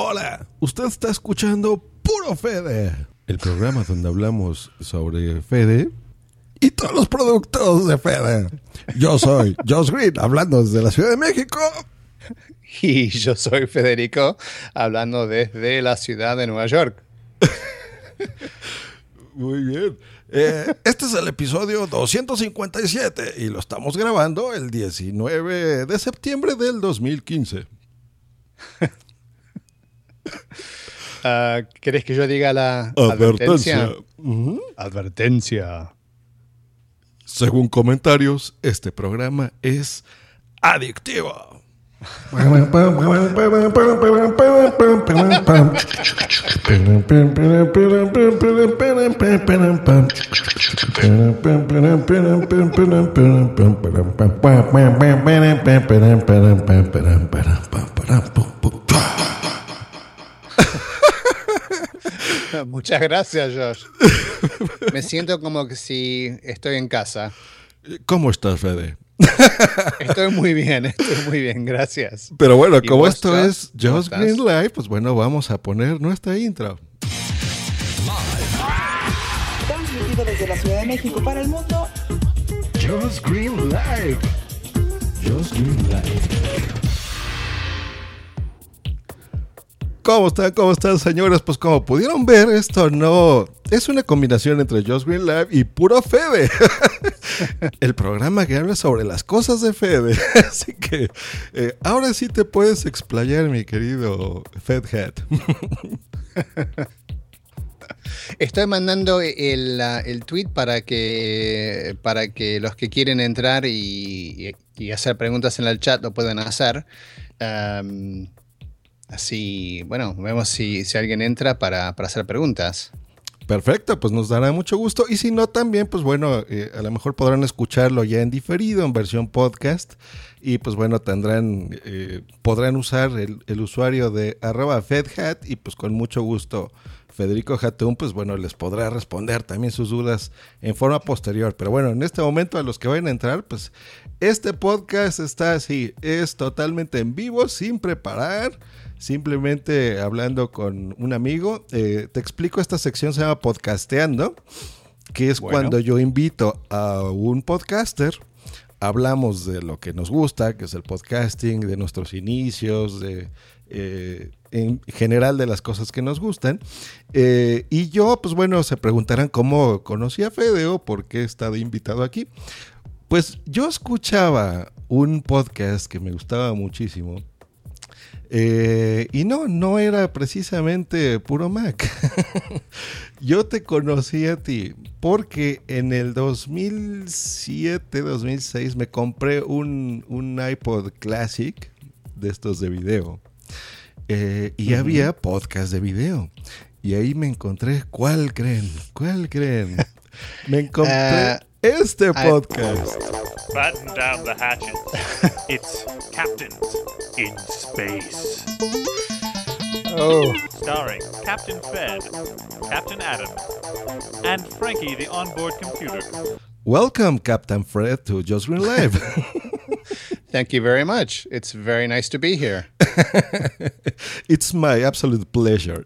Hola, usted está escuchando Puro Fede, el programa donde hablamos sobre Fede y todos los productos de Fede. Yo soy Josh Green, hablando desde la Ciudad de México. Y yo soy Federico, hablando desde la ciudad de Nueva York. Muy bien. Eh, este es el episodio 257 y lo estamos grabando el 19 de septiembre del 2015. Uh, ¿Querés que yo diga la Advertencia. advertencia? Advertencia. Según comentarios, este programa es adictivo. Muchas gracias, Josh. Me siento como que si estoy en casa. ¿Cómo estás, Fede? Estoy muy bien, estoy muy bien, gracias. Pero bueno, ¿Y como vos, esto Josh? es ¿Cómo Just estás? Green Live, pues bueno, vamos a poner nuestra intro. Transmitido desde la Ciudad de México para el mundo. Just Green Live. Just Green Live. ¿Cómo están? ¿Cómo están, señores? Pues como pudieron ver, esto no es una combinación entre Just Green Live y puro Fede. El programa que habla sobre las cosas de Fede. Así que eh, ahora sí te puedes explayar, mi querido Fedhead. Estoy mandando el, tweet para que, para que los que quieren entrar y, hacer preguntas en el chat lo puedan hacer. Así, bueno, vemos si, si alguien entra para, para hacer preguntas. Perfecto, pues nos dará mucho gusto. Y si no, también, pues bueno, eh, a lo mejor podrán escucharlo ya en diferido, en versión podcast. Y pues bueno, tendrán, eh, podrán usar el, el usuario de arroba FedHat y pues con mucho gusto Federico Hatun, pues bueno, les podrá responder también sus dudas en forma posterior. Pero bueno, en este momento a los que vayan a entrar, pues este podcast está así, es totalmente en vivo, sin preparar simplemente hablando con un amigo. Eh, te explico, esta sección se llama Podcasteando, que es Bueno. cuando yo invito a un podcaster, hablamos de lo que nos gusta, que es el podcasting, de nuestros inicios, de... eh, en general de las cosas que nos gustan. Eh, y yo, pues bueno, se preguntarán cómo conocí a Fede o por qué he estado invitado aquí. Pues yo escuchaba un podcast que me gustaba muchísimo, eh, y no, no era precisamente puro Mac. Yo te conocí a ti porque en el 2007, 2006 me compré un, un iPod Classic de estos de video. Eh, y había podcast de video. Y ahí me encontré, ¿cuál creen? ¿Cuál creen? Me encontré Ah, este I- podcast. Batten down the hatches. It's Captains in Space. Oh, Starring Captain Fed, Captain Adam, and Frankie the onboard computer. Welcome, Captain Fred, to Just Green Live. thank you very much. It's very nice to be here. It's my absolute pleasure.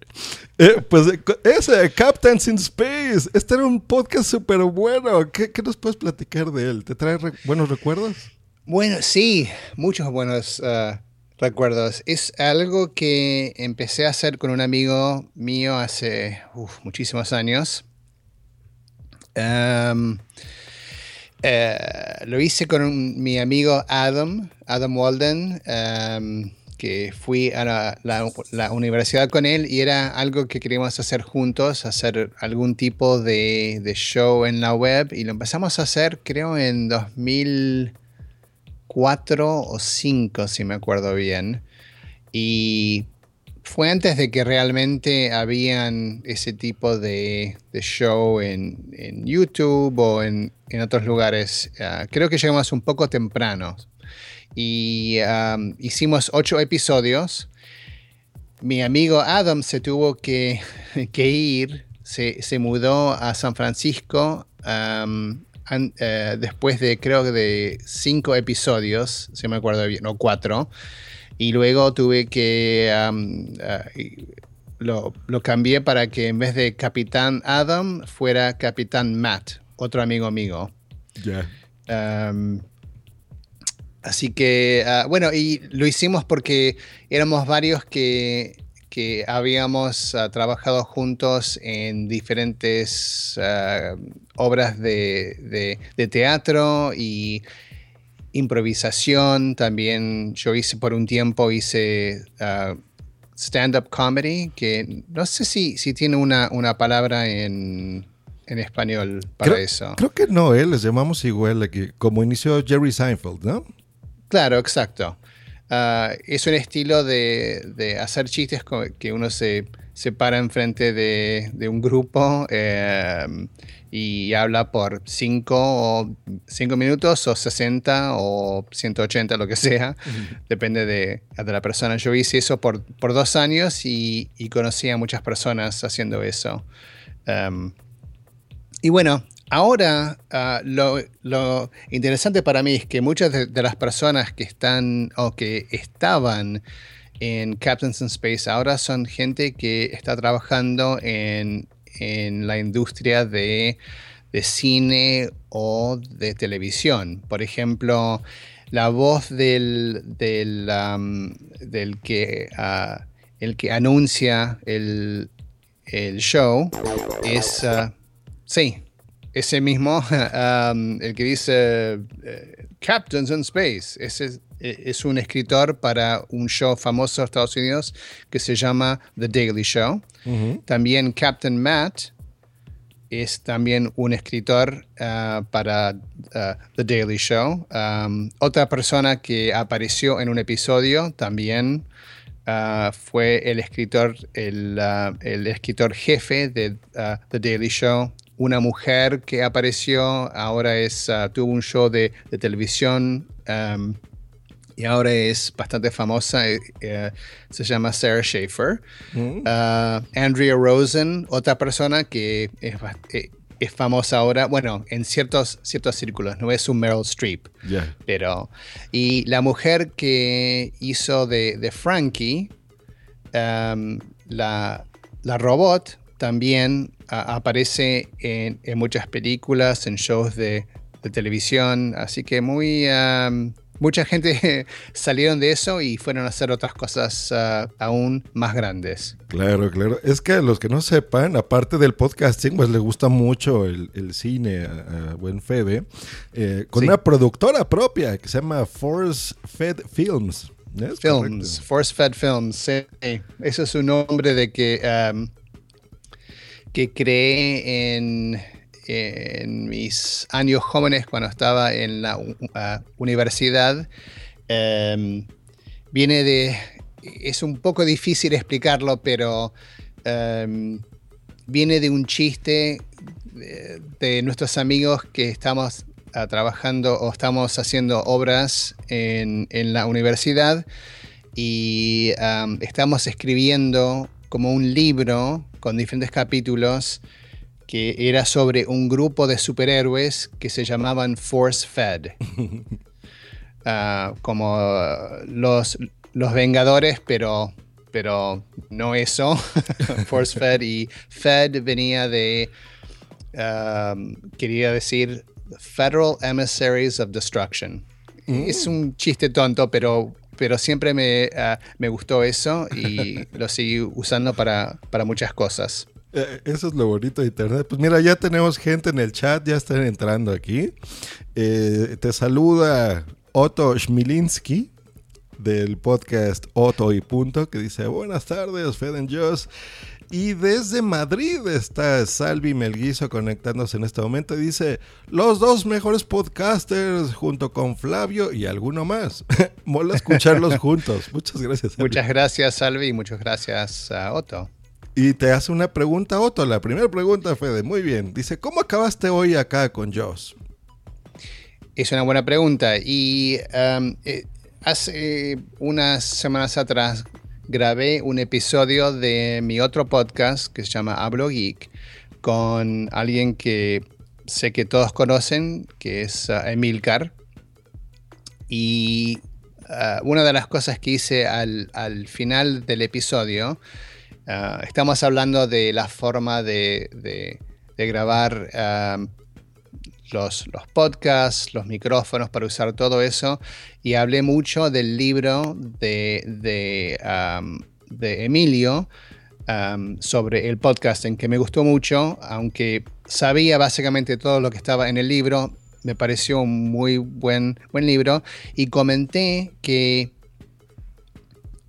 Eh, pues eh, ese, Captains in Space. Este era un podcast súper bueno. ¿Qué, qué nos puedes platicar de él? ¿Te trae re- buenos recuerdos? Bueno, sí, muchos buenos uh, recuerdos. Es algo que empecé a hacer con un amigo mío hace uf, muchísimos años. Em, eh, lo hice con mi amigo Adam, Adam Walden, em, que fui a la, universidad con él y era algo que queríamos hacer juntos, hacer algún tipo de, de show en la web y lo empezamos a hacer creo en 2000 cuatro o cinco, si me acuerdo bien. Y fue antes de que realmente habían ese tipo de, show en, YouTube o en, otros lugares. Ah, creo que llegamos un poco temprano. Y hicimos ocho episodios. Mi amigo Adam se tuvo que, ir, se, mudó a San Francisco um, después de creo que de cinco episodios, si me acuerdo bien, o cuatro. Y luego tuve que... um, ah, lo, lo cambié para que en vez de Capitán Adam fuera Capitán Matt, otro amigo. Ya. Um, así que, ah, bueno, y lo hicimos porque éramos varios que, que habíamos ah, trabajado juntos en diferentes obras de, de- de teatro y improvisación. También yo hice por un tiempo, hice ah, stand-up comedy, que no sé si, si tiene una, una palabra en, en español para creo, eso. Creo que no, ¿eh? Les llamamos igual aquí, como inició Jerry Seinfeld, ¿no? Claro, exacto. Ah, es un estilo de, de hacer chistes que uno se, se para enfrente de, de un grupo eh, y habla por 5 o cinco minutos o 60 o 180, lo que sea. Depende de, de la persona. Yo hice eso por, por dos años y, y conocí a muchas personas haciendo eso. Um, y bueno, ahora ah, lo, lo interesante para mí es que muchas de, de las personas que están o que estaban en Captains in Space ahora son gente que está trabajando en, en la industria de, de cine o de televisión. Por ejemplo, la voz del, del, que, ah, el que anuncia el, el show es... ah, Sí, ese mismo, el que dice eh, Captains in Space. Ese es, eh, es un escritor para un show famoso de Estados Unidos que se llama The Daily Show. También Captain Matt es también un escritor ah, para ah, The Daily Show. Um, otra persona que apareció en un episodio también fue el escritor, el, el escritor jefe de The Daily Show. Una mujer que apareció, ahora es, tuvo un show de, de televisión um, y ahora es bastante famosa. eh, eh, se llama Sarah Schaefer. Ah, Andrea Rosen, otra persona que es, eh, es famosa ahora, bueno, en ciertos, ciertos círculos, no es un Meryl Streep, Ya. pero... Y la mujer que hizo de, de Frankie, um, la, la robot, también aparece en, en muchas películas, en shows de, de televisión, así que muy... um, Mucha gente salieron de eso y fueron a hacer otras cosas ah, aún más grandes. Claro, claro. Es que los que no sepan, aparte del podcasting, pues le gusta mucho el, el cine a, a Buen Fede, eh, con Sí. una productora propia que se llama Force Fed Films. ¿Es Films, correcto? Force Fed Films, sí. Eso es un nombre de que, um, que creé en, en mis años jóvenes cuando estaba en la universidad. Um, viene de... Es un poco difícil explicarlo, pero um, viene de un chiste de, nuestros amigos que estamos ah, trabajando o estamos haciendo obras en, la universidad y am, estamos escribiendo como un libro con diferentes capítulos que era sobre un grupo de superhéroes que se llamaban Force Fed. Ah, como los, los Vengadores, pero, pero no eso. Force Fed y Fed venía de, um, quería decir, Federal Emissaries of Destruction. Es un chiste tonto, pero, pero siempre me, ah, me gustó eso y lo seguí usando para, para muchas cosas. Eh, Eso es lo bonito de Internet. Pues mira, ya tenemos gente en el chat, ya están entrando aquí. Eh, te saluda Otto Schmilinski del podcast Otto y Punto, que dice, buenas tardes, Fed and Joss. Y desde Madrid está Salvi Melguizo conectándose en este momento y dice, los dos mejores podcasters junto con Flavio y alguno más. Mola escucharlos juntos. Muchas gracias. Salvi. Muchas gracias, Salvi, y muchas gracias, a Otto. Y te hace una pregunta, Otto. La primera pregunta, Fede. Muy bien. Dice, ¿cómo acabaste hoy acá con Joss? Es una buena pregunta. Y eh, hace unas semanas atrás grabé un episodio de mi otro podcast que se llama Hablo Geek con alguien que sé que todos conocen, que es uh, Emilcar. Y ah, una de las cosas que hice al final del episodio, ah, estamos hablando de la forma de, grabar ah, los, podcasts, los micrófonos para usar todo eso, y hablé mucho del libro de, Emilio sobre el podcasting, que me gustó mucho, aunque sabía básicamente todo lo que estaba en el libro, me pareció un muy buen, buen libro, y comenté que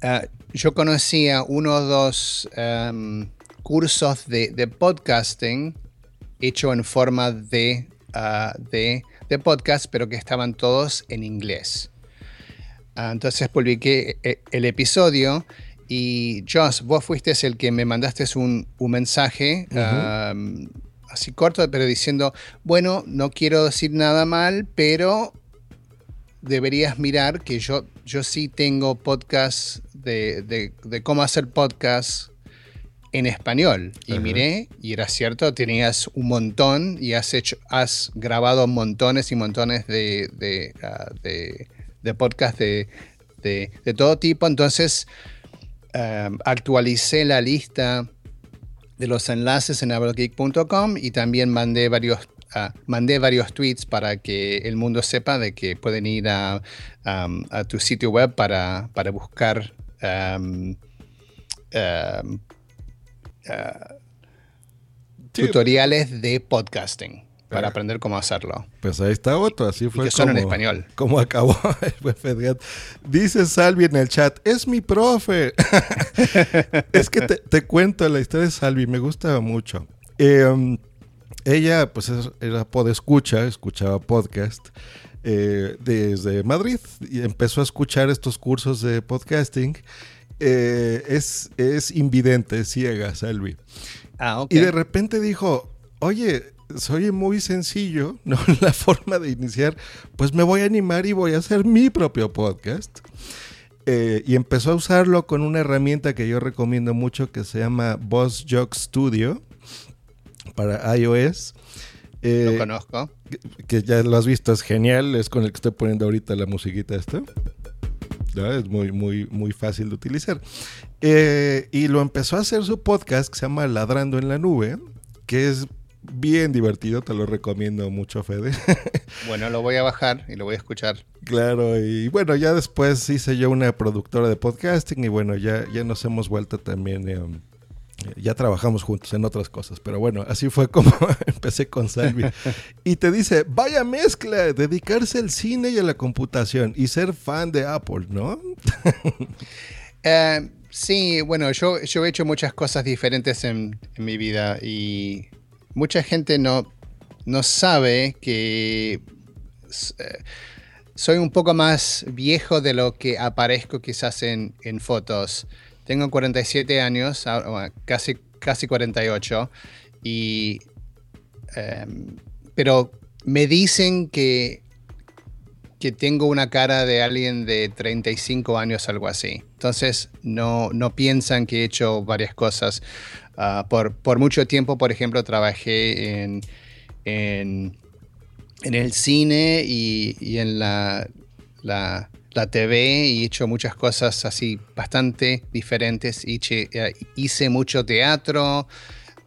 ah, yo conocía uno o dos am, cursos de, de podcasting hecho en forma de, ah, de, de podcast, pero que estaban todos en inglés. Ah, entonces publiqué eh, el episodio y Josh, vos fuiste el que me mandaste un, un mensaje am, así corto, pero diciendo, bueno, no quiero decir nada mal, pero deberías mirar que yo, yo sí tengo podcast de, de- de cómo hacer podcast en español. Y Ajá. miré, y era cierto, tenías un montón y has hecho, has grabado montones y montones de, de, ah, de- de podcast de, de- de todo tipo. Entonces, um, actualicé la lista de los enlaces en ablegeek.com y también mandé varios, mandé varios tweets para que el mundo sepa de que pueden ir a, um, a tu sitio web para, para buscar um, um, Sí. tutoriales de podcasting para Ah. aprender cómo hacerlo. Pues ahí está otro, así fue que son en como, español. como acabó el. Dice Salvi en el chat, es mi profe. es que te, te cuento la historia de Salvi, me gusta mucho. Eh, um, ella, pues, es- era podescucha, escuchaba podcast eh, desde Madrid y empezó a escuchar estos cursos de podcasting. Eh, es, es invidente, es ciega, Salvi. Ah. Y de repente dijo, oye, soy muy sencillo, ¿no? La forma de iniciar, pues me voy a animar y voy a hacer mi propio podcast. Eh, y empezó a usarlo con una herramienta que yo recomiendo mucho que se llama Boss Jock Studio para iOS. Eh, Lo conozco. que, que ya lo has visto, es genial, es con el que estoy poniendo ahorita la musiquita esta. ¿no? Es muy, muy, muy fácil de utilizar. Eh, y lo empezó a hacer su podcast que se llama Ladrando en la Nube, que es bien divertido, te lo recomiendo mucho, Fede. Bueno, lo voy a bajar y lo voy a escuchar. claro, y bueno, ya después hice yo una productora de podcasting y bueno, ya, ya nos hemos vuelto también... eh, ya trabajamos juntos en otras cosas, pero bueno, así fue como empecé con Salvi. Y te dice, vaya mezcla, dedicarse al cine y a la computación y ser fan de Apple, ¿no? Eh, sí, bueno, yo, yo he hecho muchas cosas diferentes en, en mi vida y mucha gente no, no sabe que eh, soy un poco más viejo de lo que aparezco quizás en, en fotos. Tengo 47 años, ah, casi, casi 48, y, em, pero me dicen que que tengo una cara de alguien de 35 años, algo así. Entonces, no, no piensan que he hecho varias cosas. Ah, por, por mucho tiempo, por ejemplo, trabajé en, en, en el cine y, y en la, la, la TV y he hecho muchas cosas así bastante diferentes. Hice, eh, hice mucho teatro,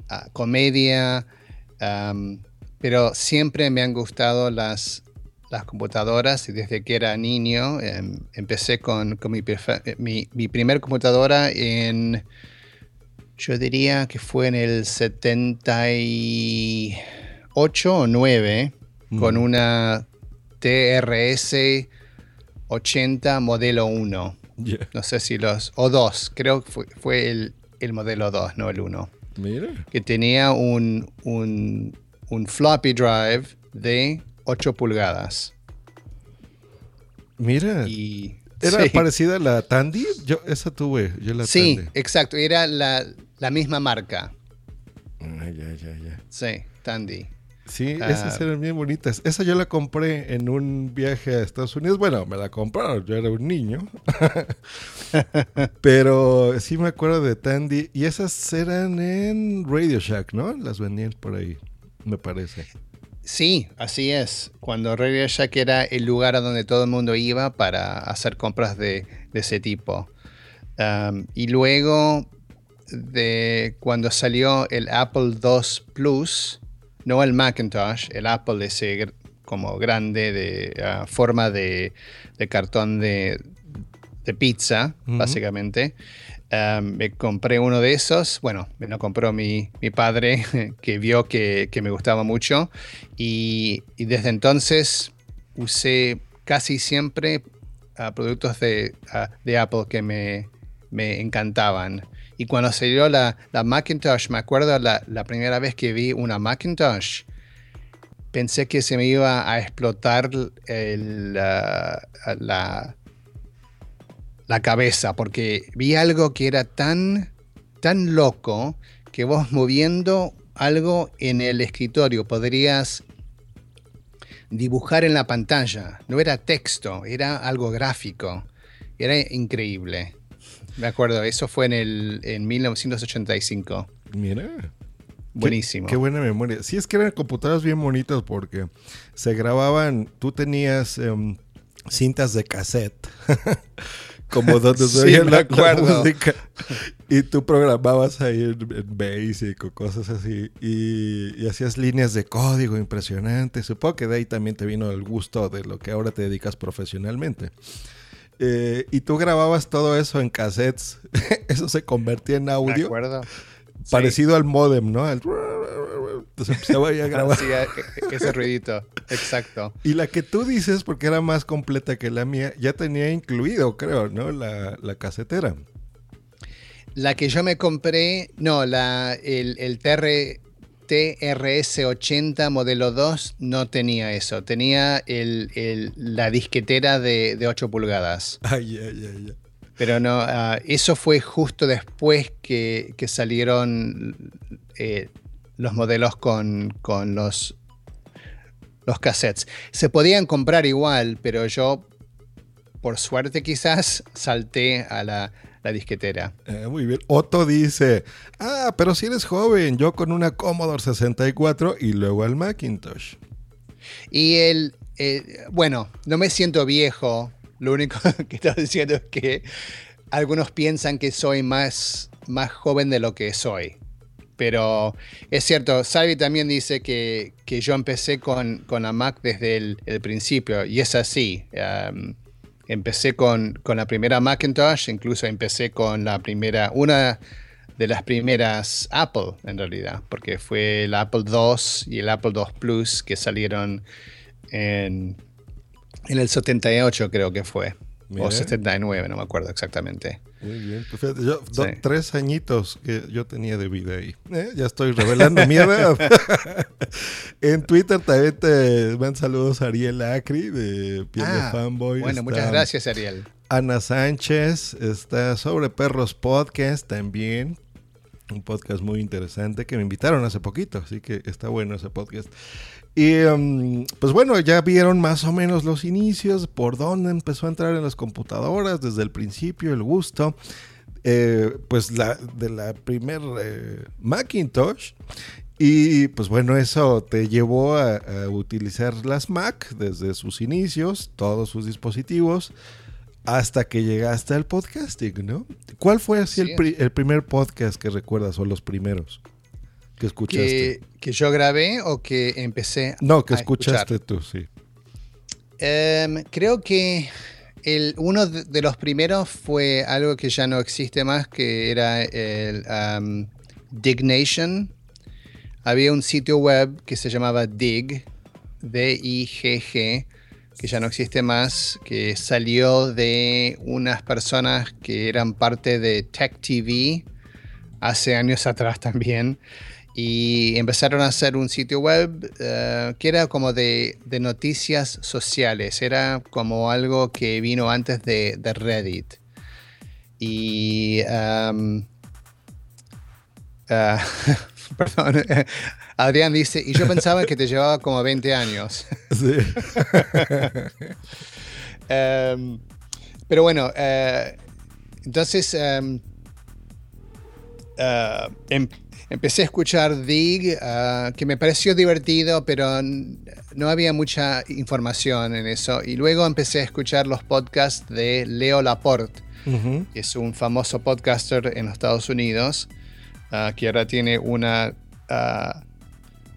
ah, comedia, pero siempre me han gustado las, las computadoras y desde que era niño em, empecé con, con mi, eh, mi, mi primer computadora en, yo diría que fue en el 78 o 9 con una TRS 80 modelo 1. Ya, No sé si los... O 2, creo que fue, fue el, el modelo 2, no el 1 Mira. que tenía un, un, un floppy drive de 8 pulgadas. Mira. Y, ¿Era sí, parecida a la Tandy? Yo esa tuve, yo la Sí, Tandy. exacto, era la, la misma marca. Ah, ya, ya, ya. Sí, Tandy. Sí, Ah. esas eran bien bonitas. Esa yo la compré en un viaje a Estados Unidos. Bueno, me la compraron, yo era un niño. Pero sí me acuerdo de Tandy. Y esas eran en Radio Shack, ¿no? Las vendían por ahí, me parece. Sí, así es. Cuando Radio Shack era el lugar a donde todo el mundo iba para hacer compras de, de ese tipo. Um, y luego de cuando salió el Apple II Plus, no el Macintosh, el Apple ese gr- como grande de ah, forma de, de cartón de, de pizza, básicamente. Um, me compré uno de esos. Bueno, me lo compró mi, mi padre, que vio que, que me gustaba mucho. Y, y desde entonces usé casi siempre ah, productos de, ah, de Apple que me, me encantaban. Y cuando salió la, la Macintosh, me acuerdo la, la primera vez que vi una Macintosh, pensé que se me iba a explotar el, ah, la, la cabeza, porque vi algo que era tan, tan loco que vos moviendo algo en el escritorio podrías dibujar en la pantalla. No era texto, era algo gráfico. Era increíble. Me acuerdo, eso fue en, el, en 1985. Mira. Buenísimo. Qué, qué buena memoria. Sí, es que eran computadoras bien bonitas porque se grababan, tú tenías em, cintas de cassette, como donde se Sí, la, la música, y tú programabas ahí en, en Basic o cosas así, y, y hacías líneas de código impresionantes. Supongo que de ahí también te vino el gusto de lo que ahora te dedicas profesionalmente. Eh, y tú grababas todo eso en cassettes, eso se convertía en audio acuerdo. Sí. parecido al modem, ¿no? Al... Entonces empezaba ahí a grabar. Sí, e- ese ruidito. Exacto. Y la que tú dices, porque era más completa que la mía, ya tenía incluido, creo, ¿no? La, la casetera. La que yo me compré, no, la, el, el TR, TRS-80 modelo 2 no tenía eso. Tenía el, el- la disquetera de, de 8 pulgadas. Ay, ay, ay, ay. Pero no, ah, eso fue justo después que, que salieron eh, los modelos con, con los, los cassettes. Se podían comprar igual, pero yo, por suerte quizás, salté a la, la disquetera. Eh, muy bien. Otto dice, ah, pero si eres joven, yo con una Commodore 64 y luego al Macintosh. Y el, eh, bueno, no me siento viejo. Lo único que estoy diciendo es que algunos piensan que soy más, más joven de lo que soy. Pero es cierto, Salvi también dice que, que yo empecé con, con la Mac desde el, el principio, y es así. Um, empecé con, con la primera Macintosh, incluso empecé con la primera, una de las primeras Apple en realidad, porque fue el Apple II y el Apple II Plus que salieron en, en el 78 creo que fue, Mira. o 79, no me acuerdo exactamente. Muy bien. Pues fíjate, yo, tres añitos que yo tenía de vida ahí. Eh, Ya estoy revelando mi edad. en Twitter también te man saludos a Ariel Acri de Piel Ah, de Fanboy. Bueno, muchas gracias Ariel. Ana Sánchez está sobre Perros Podcast también. Un podcast muy interesante que me invitaron hace poquito, así que está bueno ese podcast. Y um, pues bueno, ya vieron más o menos los inicios, por dónde empezó a entrar en las computadoras desde el principio, el gusto. Eh, pues la, de la primer eh, Macintosh. Y pues bueno, eso te llevó a, a utilizar las Mac desde sus inicios, todos sus dispositivos, hasta que llegaste al podcasting, ¿no? ¿Cuál fue así el, pri- el primer podcast que recuerdas o los primeros que escuchaste? Que, que yo grabé o que empecé no, que a escuchar? escuchaste tú, sí. Em, creo que el, uno de, de los primeros fue algo que ya no existe más, que era el um, Dignation. Había un sitio web que se llamaba Dig, D-I-G-G, que ya no existe más, que salió de unas personas que eran parte de Tech TV hace años atrás también. Y empezaron a hacer un sitio web eh, que era como de, de noticias sociales. Era como algo que vino antes de, de Reddit. Y. um, ah, perdón. Adrián dice, y yo pensaba que te llevaba como 20 años. Sí. Pero bueno, eh, entonces ah, em- empecé a escuchar Dig, ah, que me pareció divertido, pero no había mucha información en eso. Y luego empecé a escuchar los podcasts de Leo Laporte, Ujú. que es un famoso podcaster en los Estados Unidos, ah, que ahora tiene una, ah,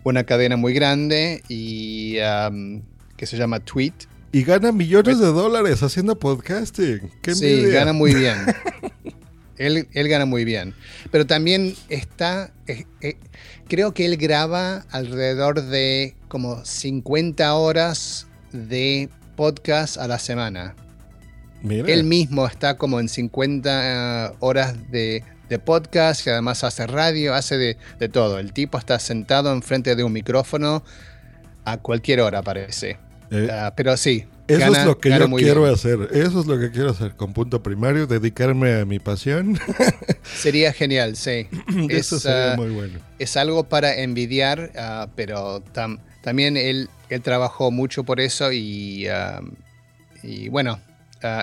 una cadena muy grande y am, que se llama Tweet. Y gana millones de dólares haciendo podcasting. ¡Qué Sí, envidia! gana muy bien. él, él gana muy bien. Pero también está, eh, eh, creo que él graba alrededor de como 50 horas de podcast a la semana. Mira. Él mismo está como en 50 horas de, de podcast, que además hace radio, hace de, de todo. El tipo está sentado enfrente de un micrófono a cualquier hora, parece. Eh, Ah, pero sí. Eso gana- es lo que yo quiero bien. hacer. Eso es lo que quiero hacer con punto primario, dedicarme a mi pasión. Sería genial, sí. Eso Es, sería ah, muy bueno. es algo para envidiar, ah, pero tam- también él, él trabajó mucho por eso y, ah, y bueno,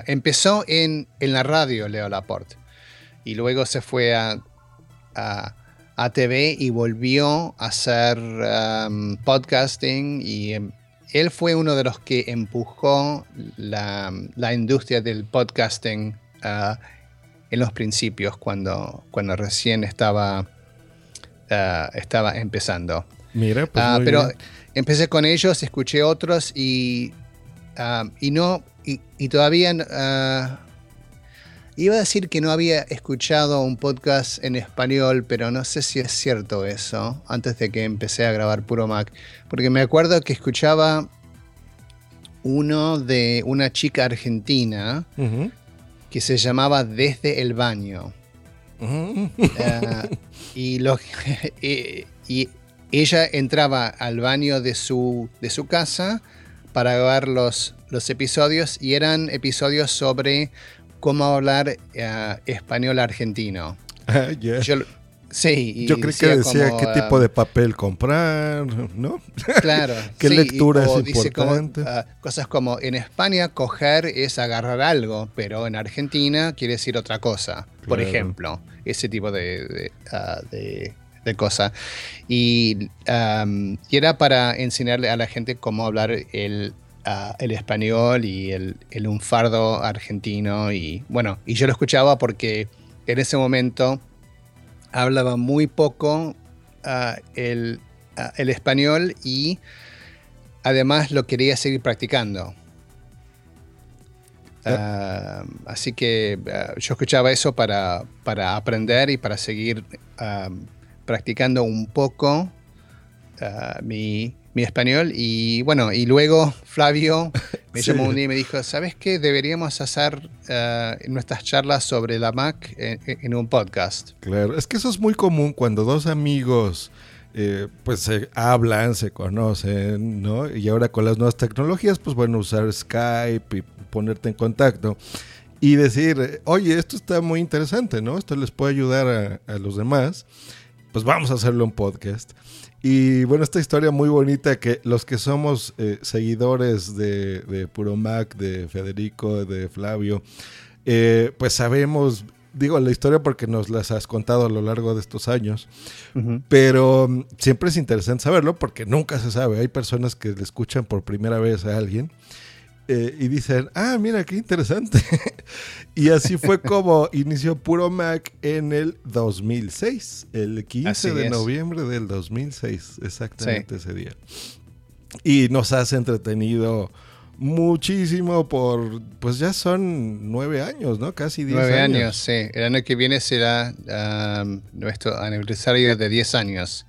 empezó en, en la radio Leo Laporte y luego se fue a, a, a TV y volvió a hacer podcasting y em, él fue uno de los que empujó la, la industria del podcasting ah, en los principios cuando, cuando recién estaba ah, estaba empezando. Mira, pues Ah, pero bien. empecé con ellos, escuché otros y, y no, y, y todavía iba a decir que no había escuchado un podcast en español, pero no sé si es cierto eso, antes de que empecé a grabar Puro Mac, porque me acuerdo que escuchaba uno de una chica argentina que se llamaba Desde el Baño. Ah, y, lo, y, y ella entraba al baño de su, de su casa para grabar los, los episodios y eran episodios sobre cómo hablar ah, español argentino. Ah, ya. Yo, sí, Yo creí que decía como, qué ah, tipo de papel comprar, ¿no? Claro. ¿Qué sí, lectura es dice como, importante? ah, cosas como en España coger es agarrar algo, pero en Argentina quiere decir otra cosa. Por ejemplo, ese tipo de, de, ah, de- de cosa. Y era para enseñarle a la gente cómo hablar el, el español y el, el lunfardo argentino. Y bueno, y yo lo escuchaba porque en ese momento hablaba muy poco ah, el, ah, el español y además lo quería seguir practicando. Ah, así que yo escuchaba eso para, para aprender y para seguir practicando un poco mi, mi español. Y bueno, y luego Flavio me Sí. llamó un día y me dijo, ¿sabes qué? Deberíamos hacer ah, nuestras charlas sobre la Mac en, en un podcast. Claro, es que eso es muy común cuando dos amigos eh, pues se hablan, se conocen, ¿no? Y ahora con las nuevas tecnologías, pues bueno, usar Skype y ponerte en contacto y decir, oye, esto está muy interesante, ¿no? Esto les puede ayudar a, a los demás. Pues vamos a hacerlo un podcast. Y bueno, esta historia muy bonita que los que somos eh, seguidores de, de Puro Mac, de Federico, de Flavio, eh, pues sabemos, digo la historia porque nos las has contado a lo largo de estos años, pero mm, siempre es interesante saberlo porque nunca se sabe. Hay personas que le escuchan por primera vez a alguien eh, y dicen, ah, mira, qué interesante. y así fue como inició Puro Mac en el 2006, el 15 Así de es. noviembre del 2006, exactamente ese día. Y nos has entretenido muchísimo por, pues ya son nueve años, ¿no? Casi diez Nueve años. años, sí. El año que viene será am, nuestro aniversario de 10 años.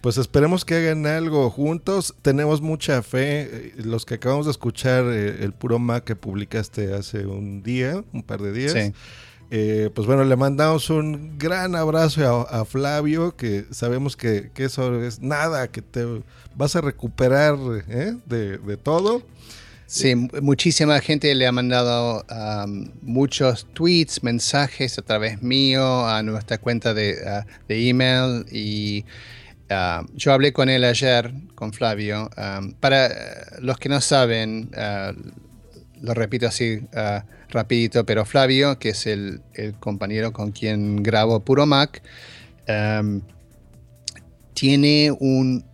Pues esperemos que hagan algo juntos. Tenemos mucha fe. Eh, Los que acabamos de escuchar eh, el puro Mac que publicaste hace un día, un par de días. Sí. Eh, pues bueno, le mandamos un gran abrazo a, a Flavio, que sabemos que, que eso es nada, que te vas a recuperar ¿eh? de, de todo. Sí, mu- muchísima gente le ha mandado muchos tweets, mensajes a través mío, a nuestra cuenta de, ah, de email y ah, yo hablé con él ayer, con Flavio. am, para eh, los que no saben, ah, lo repito así ah, rapidito, pero Flavio, que es el, compañero con quien grabo Puro Mac, tiene un,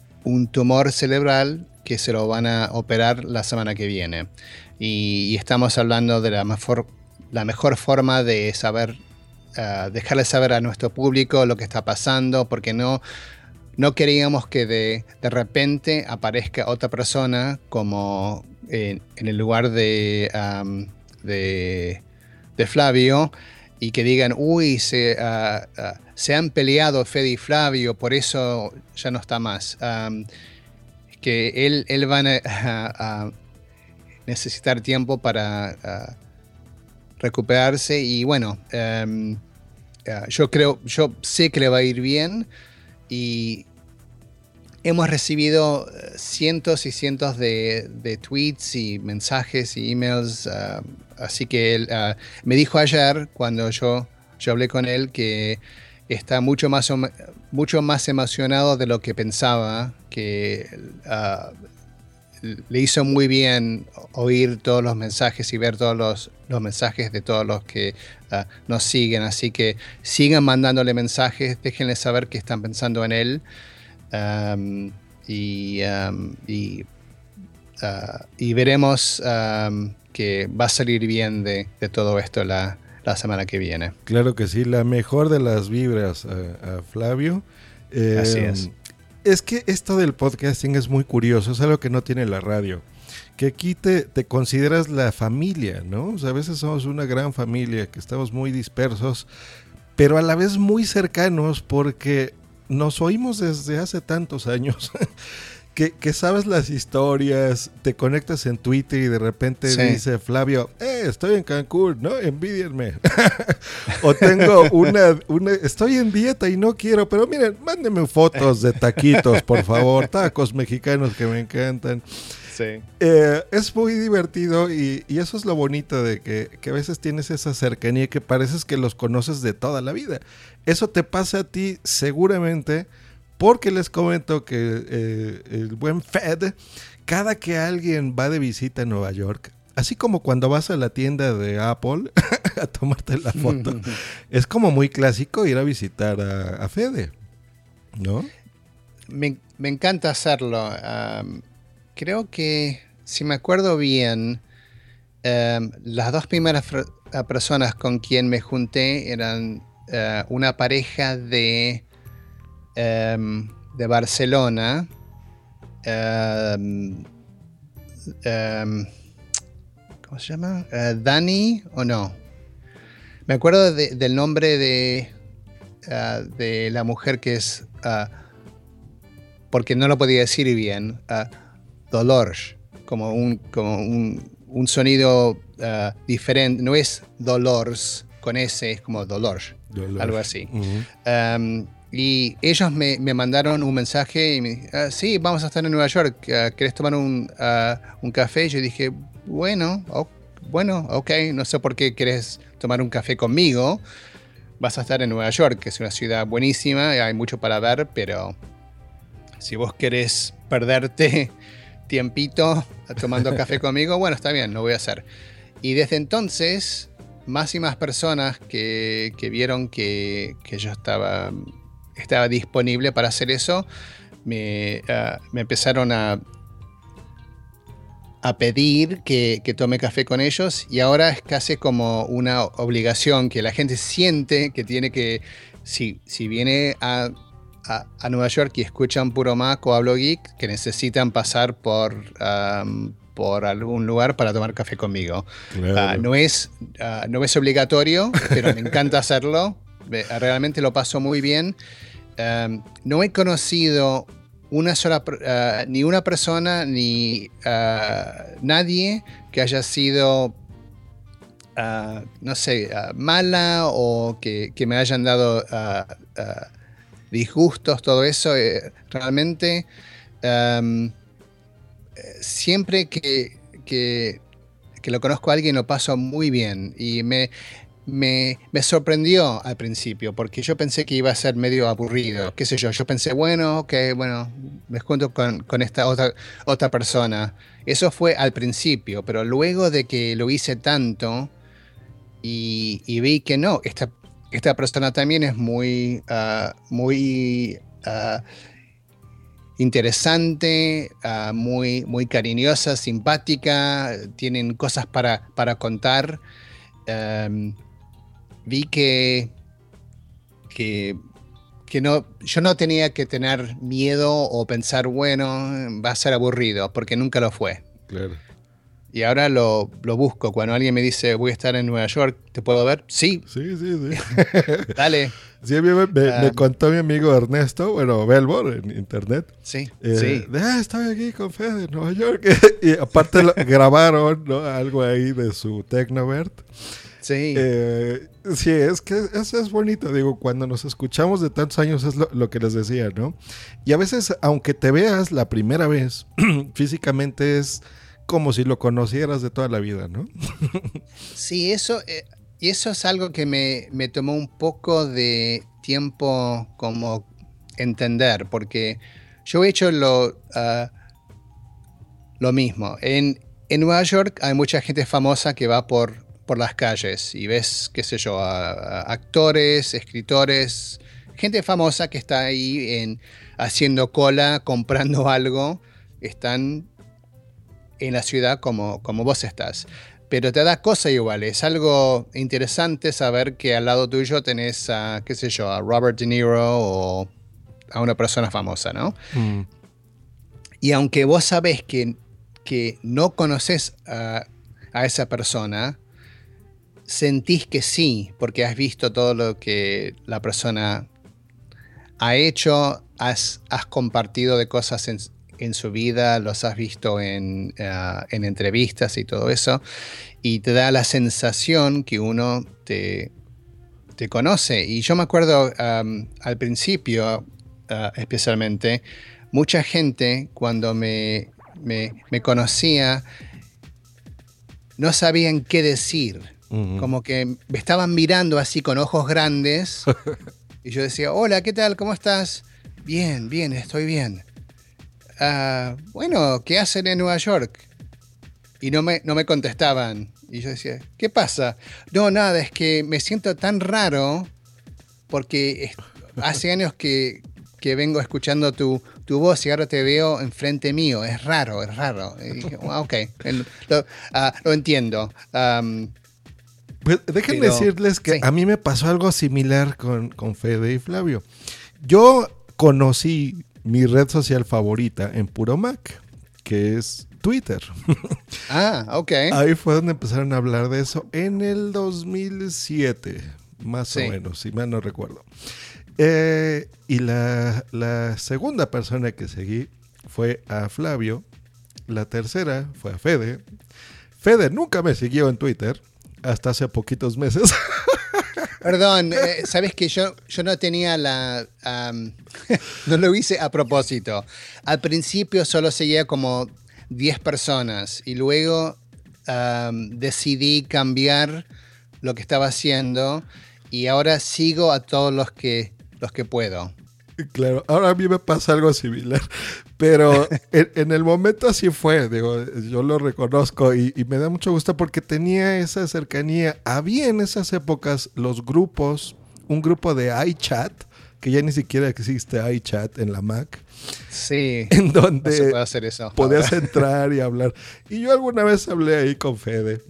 tumor cerebral que se lo van a operar la semana que viene. Y, estamos hablando de la mejor, la mejor forma de saber, ah, dejarle saber a nuestro público lo que está pasando, porque no, no queríamos que de, de repente aparezca otra persona como en, en el lugar de, de, Flavio y que digan, uy, se, ah, se han peleado Fede y Flavio, por eso ya no está más. Que él, él va a, necesitar tiempo para ah, recuperarse y bueno, em, yo creo, yo sé que le va a ir bien y hemos recibido eh, cientos y cientos de, tweets y mensajes y emails, ah, así que él ah, me dijo ayer cuando yo, yo hablé con él que está mucho más, me- mucho más emocionado de lo que pensaba, que ah, le hizo muy bien oír todos los mensajes y ver todos los, los mensajes de todos los que ah, nos siguen. Así que sigan mandándole mensajes, déjenle saber que están pensando en él. Y, am, y, y veremos que va a salir bien de, de todo esto la, la semana que viene. Claro que sí, la mejor de las vibras a, a Flavio. Eh, Así es. Es que esto del podcasting es muy curioso, es algo que no tiene la radio. Que aquí te, te consideras la familia, ¿no? O sea, a veces somos una gran familia, que estamos muy dispersos, pero a la vez muy cercanos porque nos oímos desde hace tantos años. Que, que sabes las historias, te conectas en Twitter y de repente Sí. dice Flavio, eh, estoy en Cancún, ¿no? Envidienme. o tengo una, una, estoy en dieta y no quiero, pero miren, mándenme fotos de taquitos, por favor, tacos mexicanos que me encantan. Sí. Eh, es muy divertido y, y eso es lo bonito de que, que a veces tienes esa cercanía que pareces que los conoces de toda la vida. Eso te pasa a ti seguramente porque les comento que eh, el buen Fed, cada que alguien va de visita a Nueva York, así como cuando vas a la tienda de Apple a tomarte la foto, es como muy clásico ir a visitar a, a Fede, ¿no? Me, me encanta hacerlo. creo que, si me acuerdo bien, las dos primeras personas con quien me junté eran eh, una pareja de, am, de Barcelona. am, am, ¿Cómo se llama? Eh, ¿Dani o no? Me acuerdo de- del nombre de, ah, de la mujer que es... ah, porque no lo podía decir bien, Dolores, como un, como un, un sonido diferente, no es Dolores con S, es como Dolores. algo así. Um, y ellos me, me mandaron un mensaje y me dijeron, "Ah, sí, vamos a estar en Nueva York, ah, ¿querés tomar un, ah, un café? Yo dije, bueno, o- bueno, ok, no sé por qué querés tomar un café conmigo. Vas a estar en Nueva York, que es una ciudad buenísima, y hay mucho para ver, pero si vos querés perderte tiempito tomando café conmigo, bueno, está bien, lo voy a hacer. Y desde entonces, más y más personas que, que vieron que, que yo estaba, estaba disponible para hacer eso, me, ah, me empezaron a, a pedir que, que tome café con ellos y ahora es casi como una obligación que la gente siente que tiene que, si, si viene a, a, a Nueva York y escuchan Puro Mac o Hablo Geek, que necesitan pasar por, por algún lugar para tomar café conmigo. Claro. Ah, no, es, ah, no es obligatorio, pero me encanta hacerlo. Realmente lo paso muy bien. Um, no he conocido una sola, ah, ni una persona, ni ah, nadie que haya sido, ah, no sé, mala o que, me hayan dado disgustos, todo eso. eh, realmente, eh, siempre que, que, que lo conozco a alguien lo paso muy bien y me, me, sorprendió al principio porque yo pensé que iba a ser medio aburrido, qué sé yo, yo pensé, bueno, ok, bueno, me junto con, esta otra, otra persona. Eso fue al principio, pero luego de que lo hice tanto y, y vi que no, esta, esta persona también es muy, ah, muy ah, interesante, ah, muy, muy cariñosa, simpática, tienen cosas para, para contar. Em, vi que, que, que no, yo no tenía que tener miedo o pensar, bueno, va a ser aburrido, porque nunca lo fue. Claro. Y ahora lo, lo busco. Cuando alguien me dice, voy a estar en Nueva York, ¿te puedo ver? Sí, Sí, sí, sí. dale. Sí, me, me- me Ah. contó mi amigo Ernesto, bueno, Belbor en internet. Sí, eh, sí. de, ah, estoy aquí con Fede en Nueva York. y aparte lo- grabaron ¿no? algo ahí de su Tecnovert. Sí. Eh, sí, es que eso es bonito. Digo, cuando nos escuchamos de tantos años es lo, lo que les decía, ¿no? Y a veces, aunque te veas la primera vez, físicamente es como si lo conocieras de toda la vida, ¿no? Sí, eso, eh, y eso es algo que me, me tomó un poco de tiempo como entender, porque yo he hecho lo, ah, lo mismo. En, en Nueva York hay mucha gente famosa que va por, por las calles y ves, qué sé yo, a- a actores, escritores, gente famosa que está ahí en, haciendo cola, comprando algo, están en la ciudad como, como vos estás. Pero te da cosa igual, es algo interesante saber que al lado tuyo tenés a, qué sé yo, a Robert De Niro o a una persona famosa, ¿no? Mm, Y aunque vos sabés que, que no conoces a, a esa persona, sentís que sí, porque has visto todo lo que la persona ha hecho, has, compartido de cosas en, su vida, los has visto en, ah, en entrevistas y todo eso, y te da la sensación que uno te, te conoce. Y yo me acuerdo al principio, ah, especialmente, mucha gente cuando me, me conocía no sabían qué decir. Como que me estaban mirando así con ojos grandes. y yo decía, hola, ¿qué tal? ¿Cómo estás? Bien, bien, estoy bien. "Ah, bueno, ¿qué hacen en Nueva York? Y no me, no me contestaban. Y yo decía, ¿qué pasa? No, nada, es que me siento tan raro porque hace años que, que vengo escuchando tu, tu voz y ahora te veo enfrente mío. Es raro, es raro. Y dije, "Ah, ok, lo, ah, lo entiendo. Pues déjenme Pero- decirles que sí. a mí me pasó algo similar con, con Fede y Flavio. Yo conocí mi red social favorita en puro Mac, que es Twitter. ah, ok. Ahí fue donde empezaron a hablar de eso en el 2007, más Sí. o menos, si mal no recuerdo. Eh, y la, la segunda persona que seguí fue a Flavio. La tercera fue a Fede. Fede nunca me siguió en Twitter hasta hace poquitos meses. Perdón, eh, sabes que yo, yo no tenía la. no lo hice a propósito. Al principio solo seguía como 10 personas y luego decidí cambiar lo que estaba haciendo y ahora sigo a todos los que, los que puedo. Claro, ahora a mí me pasa algo similar, pero en, en el momento así fue, digo, yo lo reconozco y, y me da mucho gusto porque tenía esa cercanía. Había en esas épocas los grupos, un grupo de iChat, que ya ni siquiera existe iChat en la Mac, Sí. en No se donde puede hacer eso. podías entrar y hablar. Y yo alguna vez hablé ahí con Fede,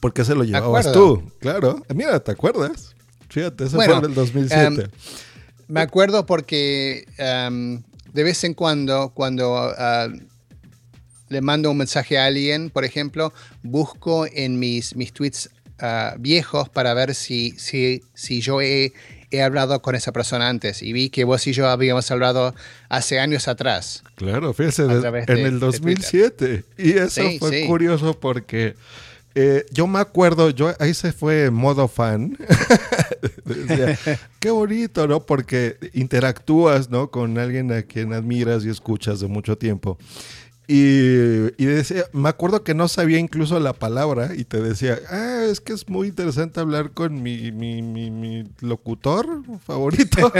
porque se lo llevabas acuerdo. tú, claro. Mira, ¿te acuerdas? Fíjate, eso Bueno, fue en el 2007. em, Me acuerdo porque am, de vez en cuando, cuando ah, le mando un mensaje a alguien, por ejemplo, busco en mis, mis tweets ah, viejos para ver si, si, si yo he, he hablado con esa persona antes. Y vi que vos y yo habíamos hablado hace años atrás. Claro, fíjese, en de- el de 2007. Y eso Sí, fue sí. curioso porque eh, yo me acuerdo, yo ahí se fue modo fan. Qué bonito, ¿no? Porque interactúas, ¿no? Con alguien a quien admiras y escuchas de mucho tiempo. Y, y decía, me acuerdo que no sabía incluso la palabra y te decía, ah, es que es muy interesante hablar con mi, mi, mi, mi locutor favorito.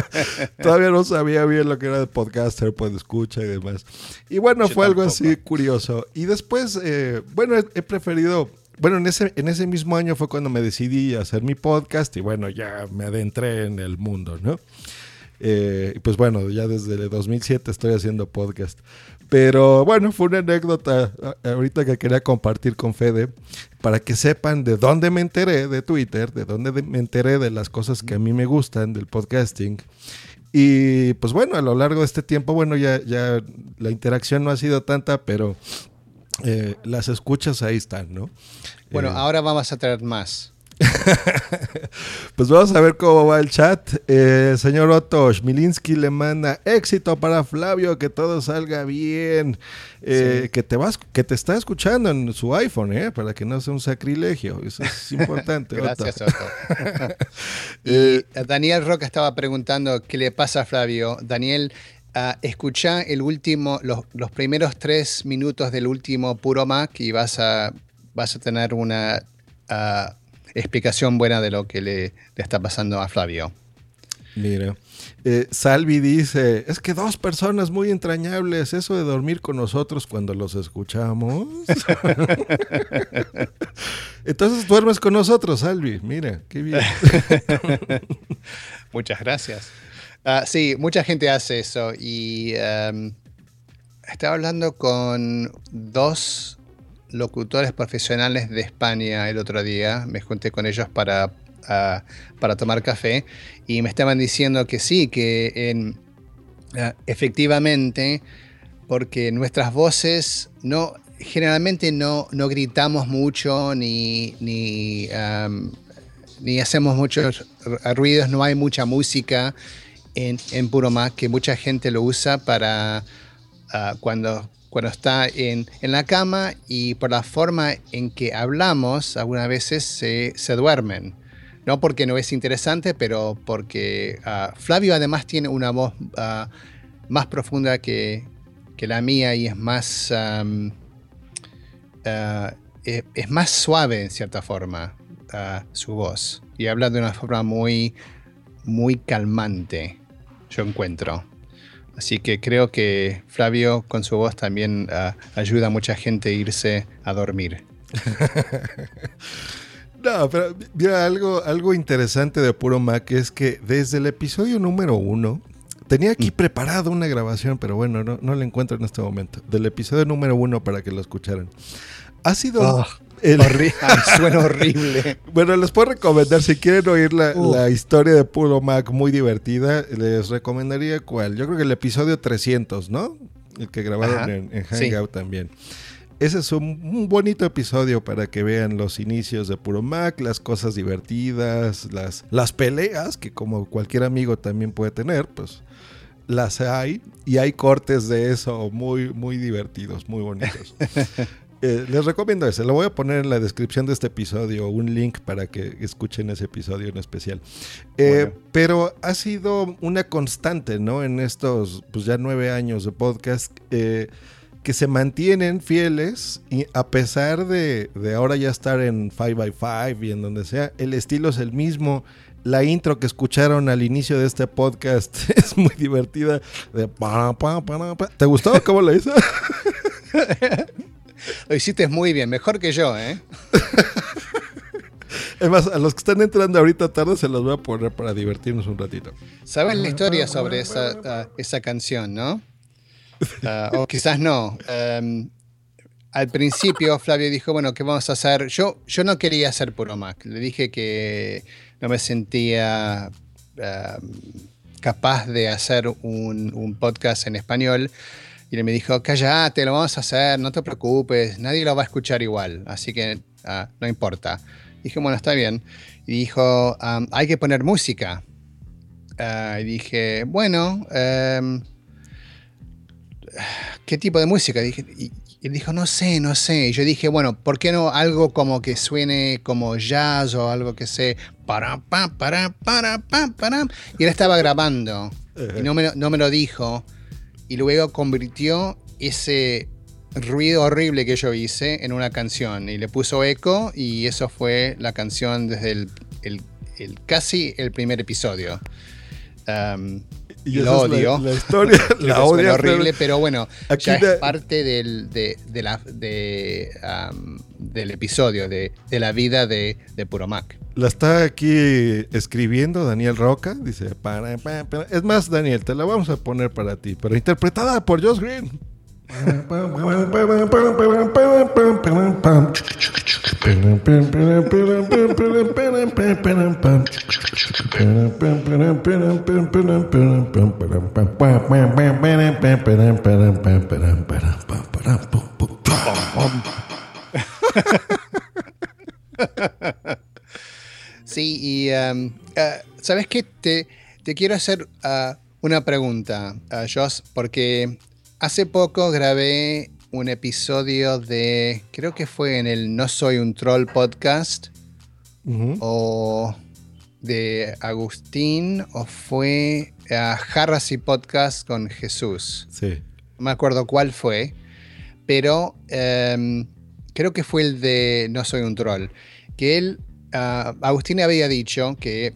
Todavía no sabía bien lo que era de podcaster, pues escucha y demás. Y bueno, Yo fue algo así curioso. Y después, eh, bueno, he, he preferido bueno, en ese, en ese mismo año fue cuando me decidí a hacer mi podcast y bueno, ya me adentré en el mundo, ¿no? Eh, pues bueno, ya desde el 2007 estoy haciendo podcast. Pero bueno, fue una anécdota ahorita que quería compartir con Fede para que sepan de dónde me enteré de Twitter, de dónde me enteré de las cosas que a mí me gustan del podcasting. Y pues bueno, a lo largo de este tiempo, bueno, ya, ya la interacción no ha sido tanta, pero eh, las escuchas ahí están, ¿no? Bueno, Eh, ahora vamos a traer más. pues vamos a ver cómo va el chat. Eh, señor Otto Schmilinski le manda éxito para Flavio, que todo salga bien. Eh, Sí. que, te vas, que te está escuchando en su iPhone, ¿eh? para que no sea un sacrilegio. Eso es importante. Gracias, Otto. Eh, y Daniel Roca estaba preguntando qué le pasa a Flavio. Daniel, ah, escucha el último, los, los primeros tres minutos del último Puro Mac y vas a, vas a tener una ah, explicación buena de lo que le, le está pasando a Flavio. Mira, eh, Salvi dice, es que dos personas muy entrañables, eso de dormir con nosotros cuando los escuchamos. Entonces duermes con nosotros, Salvi. Mira, qué bien. Muchas gracias. Ah, sí, mucha gente hace eso y em, estaba hablando con dos locutores profesionales de España el otro día. Me junté con ellos para, ah, para tomar café y me estaban diciendo que sí, que ah, efectivamente, porque nuestras voces no generalmente no, no gritamos mucho ni, ni, ni hacemos muchos ruidos, no hay mucha música en, en Puro Mac, que mucha gente lo usa para ah, cuando, cuando está en, en la cama y por la forma en que hablamos, algunas veces se, se duermen. No porque no es interesante, pero porque ah, Flavio además tiene una voz ah, más profunda que, que la mía y es más, ah, es, más suave en cierta forma su voz. Y habla de una forma muy, muy calmante, yo encuentro. Así que creo que Flavio con su voz también ah, ayuda a mucha gente a irse a dormir. No, pero mira, algo, algo interesante de Puro Mac es que desde el episodio número uno, tenía aquí preparado una grabación, pero bueno, no, no la encuentro en este momento. Del episodio número uno para que lo escucharan. Ha sido Oh, el- Horri- Ay, suena horrible. Bueno, les puedo recomendar, si quieren oír la, Uh. la historia de Puro Mac muy divertida, les recomendaría cuál. Yo creo que el episodio 300, ¿no? El que grabaron Ajá, en, en sí. Hangout también. Ese es un, un bonito episodio para que vean los inicios de Puro Mac, las cosas divertidas, las, las peleas, que como cualquier amigo también puede tener, pues las hay. Y hay cortes de eso muy, muy divertidos, muy bonitos. Eh, les recomiendo ese. Lo voy a poner en la descripción de este episodio, un link para que escuchen ese episodio en especial. Eh, Bueno. Pero ha sido una constante, ¿no? En estos, pues ya nueve años de podcast, eh, que se mantienen fieles y a pesar de, de ahora ya estar en 5x5 y en donde sea, el estilo es el mismo. La intro que escucharon al inicio de este podcast es muy divertida. De pa, pa, pa. ¿Te gustó cómo lo hizo? Lo hiciste muy bien, mejor que yo, ¿eh? Es más, a los que están entrando ahorita tarde se los voy a poner para divertirnos un ratito. ¿Sabes la historia sobre esa, ah, esa canción, no? Ah, o quizás no. Em, al principio Flavio dijo, bueno, ¿qué vamos a hacer? Yo, yo no quería hacer Puro Mac. Le dije que no me sentía em, capaz de hacer un, un podcast en español. Y él me dijo, cállate, lo vamos a hacer, no te preocupes, nadie lo va a escuchar igual, así que ah, no importa. Dije, bueno, está bien. Y dijo, "Am, hay que poner música. Ah, y dije, bueno, em, ¿qué tipo de música? Dije, y, y él dijo, no sé, no sé. Y yo dije, bueno, ¿por qué no algo como que suene como jazz o algo que se para, pa, para, para, pa, para? Y él estaba grabando y no me, no me lo dijo. Y luego convirtió ese ruido horrible que yo hice en una canción y le puso eco y eso fue la canción desde el, casi el primer episodio. Y esa lo es la- odio. La, historia, la odia. horrible, pero bueno, Aquí ya es parte del, de, de la, de, am, del episodio, de, de la vida de, de Puro Mac. La está aquí escribiendo Daniel Roca. Dice, para, para, para. es más, Daniel, te la vamos a poner para ti, pero interpretada por Josh Green. Sí, y am, ah, ¿sabes qué? Te, te quiero hacer ah, una pregunta, ah, Josh, porque hace poco grabé un episodio de, creo que fue en el No Soy un Troll podcast, o de Agustín, o fue a Jarras y Podcast con Jesús. Sí. No me acuerdo cuál fue, pero em, creo que fue el de No Soy un Troll. Que él, Agustín había dicho que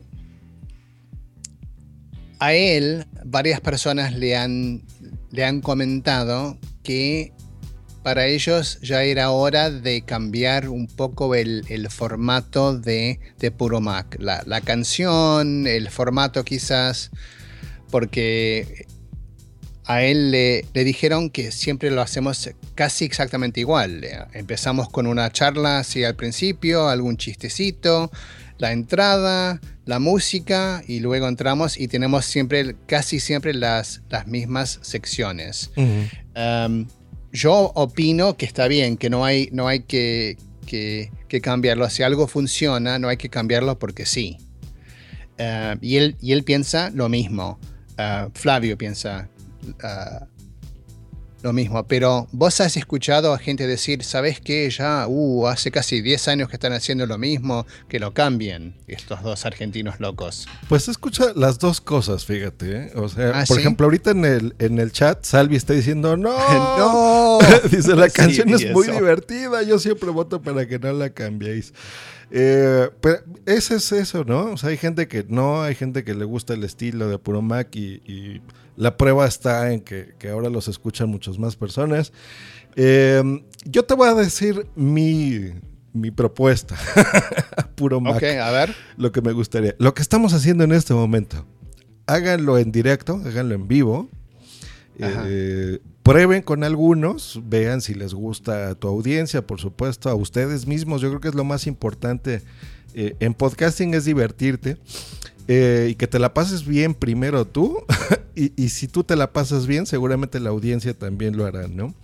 a él varias personas le han, le han comentado que para ellos ya era hora de cambiar un poco el, formato de, Puro Mac. La, canción, el formato quizás, porque a él le, le dijeron que siempre lo hacemos casi exactamente igual. Empezamos con una charla así al principio, algún chistecito, la entrada, la música y luego entramos y tenemos siempre, casi siempre las, las mismas secciones. Um, yo opino que está bien, que no hay, no hay que, que- que cambiarlo. Si algo funciona, no hay que cambiarlo porque sí. Uh, y, él, y él piensa lo mismo. Uh, Flavio piensa uh, lo mismo. Pero vos has escuchado a gente decir, ¿sabes qué? Ya uh, hace casi 10 años que están haciendo lo mismo, que lo cambien estos dos argentinos locos. Pues escucha las dos cosas, fíjate. ¿eh? O sea, Ah, por ¿sí? ejemplo, ahorita en el, en el chat, Salvi está diciendo, no, ¡No! Dice, la Sí, canción es muy divertida, yo siempre voto para que no la cambiéis. Eh, pero ese es eso, ¿no? O sea, hay gente que no, hay gente que le gusta el estilo de Puro Mac y, y la prueba está en que, que ahora los escuchan muchas más personas. Eh, yo te voy a decir mi, mi propuesta Puro Mac Ok, a ver. lo que me gustaría. Lo que estamos haciendo en este momento, háganlo en directo, háganlo en vivo. Eh, prueben con algunos, vean si les gusta a tu audiencia, por supuesto, a ustedes mismos. Yo creo que es lo más importante eh, en podcasting es divertirte eh, y que te la pases bien primero tú. y, y si tú te la pasas bien, seguramente la audiencia también lo hará, ¿no?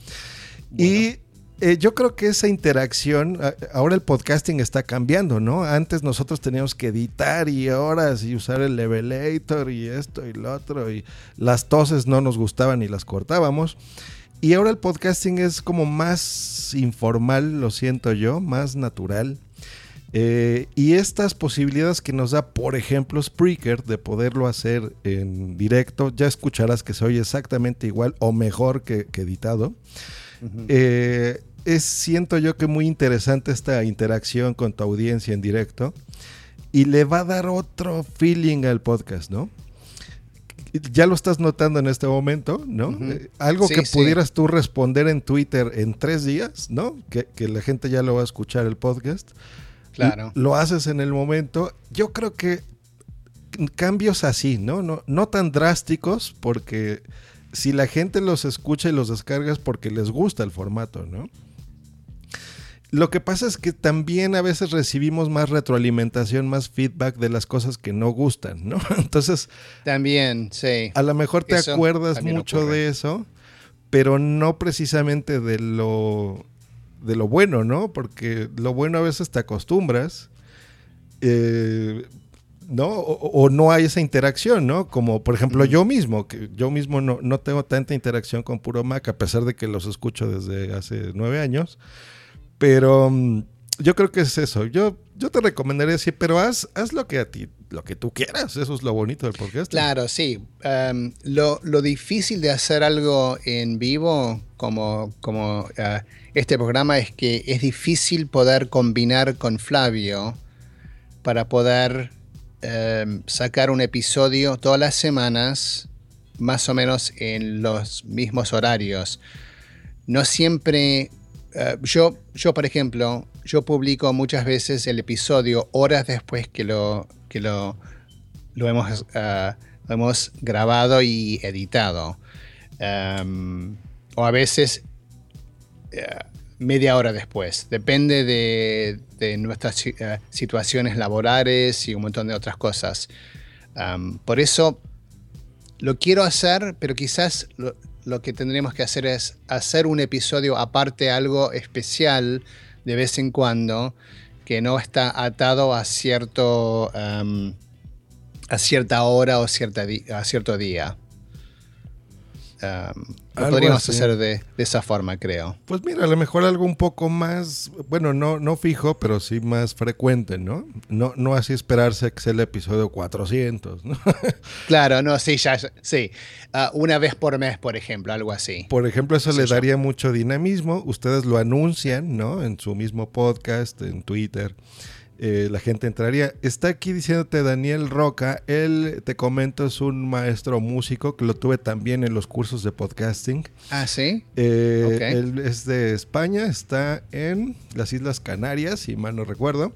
Y eh, yo creo que esa interacción, ahora el podcasting está cambiando, ¿no? Antes nosotros teníamos que editar y horas y usar el levelator y esto y lo otro y las toses no nos gustaban y las cortábamos. Y ahora el podcasting es como más informal, lo siento yo, más natural. Eh, y estas posibilidades que nos da, por ejemplo, Spreaker, de poderlo hacer en directo, ya escucharás que se oye exactamente igual o mejor que, que editado. Eh, es, siento yo que muy interesante esta interacción con tu audiencia en directo y le va a dar otro feeling al podcast, ¿no? Ya lo estás notando en este momento, ¿no? Eh, algo Sí, que sí. pudieras tú responder en Twitter en tres días, ¿no? Que, que la gente ya lo va a escuchar el podcast. Claro. Lo haces en el momento. Yo creo que cambios así, ¿no? No, no tan drásticos, porque si la gente los escucha y los descarga es porque les gusta el formato, ¿no? Lo que pasa es que también a veces recibimos más retroalimentación, más feedback de las cosas que no gustan, ¿no? Entonces, También, sí. a lo mejor te Eso acuerdas mucho ocurre. de eso, pero no precisamente de lo de lo bueno, ¿no? Porque lo bueno a veces te acostumbras, eh, ¿no? O, o no hay esa interacción, ¿no? Como por ejemplo yo mismo, que yo mismo no, no tengo tanta interacción con Puro Mac, a pesar de que los escucho desde hace nueve años. Pero mm, yo creo que es eso. Yo, yo te recomendaría decir, pero haz, haz lo que a ti, lo que tú quieras. Eso es lo bonito del podcast. Claro, sí. Um, lo, lo difícil de hacer algo en vivo, como, como uh, este programa, es que es difícil poder combinar con Flavio para poder um, sacar un episodio todas las semanas más o menos en los mismos horarios. No siempre, eh, yo, yo por ejemplo, yo publico muchas veces el episodio horas después que lo, que lo, lo, hemos, lo hemos grabado y editado. O a veces eh, media hora después. Depende de, de nuestras eh, situaciones laborales y un montón de otras cosas. Por eso lo quiero hacer, pero quizás lo, lo, que tendríamos que hacer es hacer un episodio aparte, algo especial de vez en cuando, que no está atado a cierto... Um, a cierta hora o cierta a cierto día. Um, lo podríamos así. hacer de, de, esa forma, creo. Pues mira, a lo mejor algo un poco más, bueno, no, no fijo, pero sí más frecuente, ¿no? No, no así esperarse que sea el episodio 400, ¿no? claro, no, sí, ya, sí. Uh, una vez por mes, por ejemplo, algo así. Por ejemplo, eso le daría yo. mucho dinamismo. Ustedes lo anuncian, ¿no? En su mismo podcast, en Twitter eh, la gente entraría. Está aquí diciéndote Daniel Roca, él te comento es un maestro músico que lo tuve también en los cursos de podcasting. Ah, sí. Eh, okay. Él es de España, está en las Islas Canarias, si mal no recuerdo.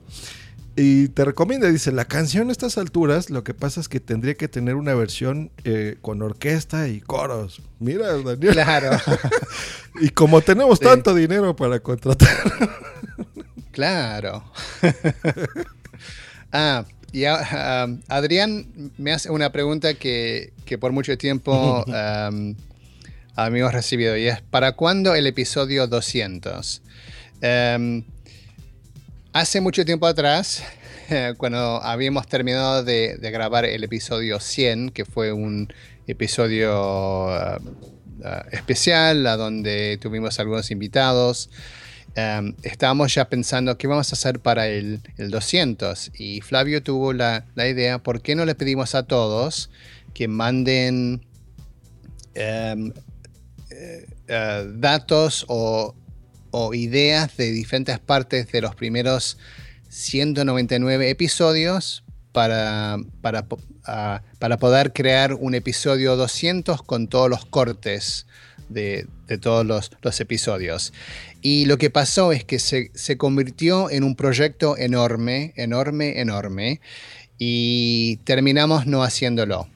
Y te recomienda, dice, la canción a estas alturas, lo que pasa es que tendría que tener una versión eh, con orquesta y coros. Mira, Daniel. Claro. y como tenemos sí. tanto dinero para contratar. Claro. ah, y Adrián me hace una pregunta que, que por mucho tiempo um, hemos recibido y es, ¿para cuándo el episodio 200? Um, hace mucho tiempo atrás, cuando habíamos terminado de, de, grabar el episodio 100, que fue un episodio uh, uh, especial, a donde tuvimos algunos invitados, um, estábamos ya pensando qué vamos a hacer para el, el 200 y Flavio tuvo la, la, idea, ¿por qué no le pedimos a todos que manden um, uh, uh, datos o, o, ideas de diferentes partes de los primeros 199 episodios para, para, para poder crear un episodio 200 con todos los cortes de, de todos los, los, episodios. Y lo que pasó es que se, se, convirtió en un proyecto enorme, enorme, enorme, y terminamos no haciéndolo.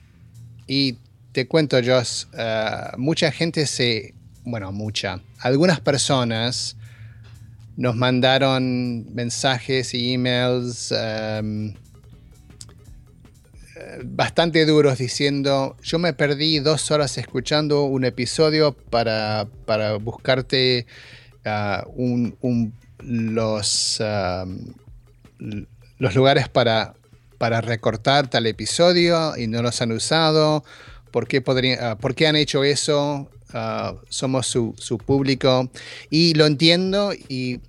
Y te cuento, Josh, uh, mucha gente se, bueno, mucha, algunas personas nos mandaron mensajes y emails um, bastante duros diciendo, yo me perdí dos horas escuchando un episodio para, para buscarte uh, un, un, los, uh, los lugares para, para recortar tal episodio y no los han usado. ¿Por qué, podría, uh, ¿por qué han hecho eso? somos su, su público. Y lo entiendo y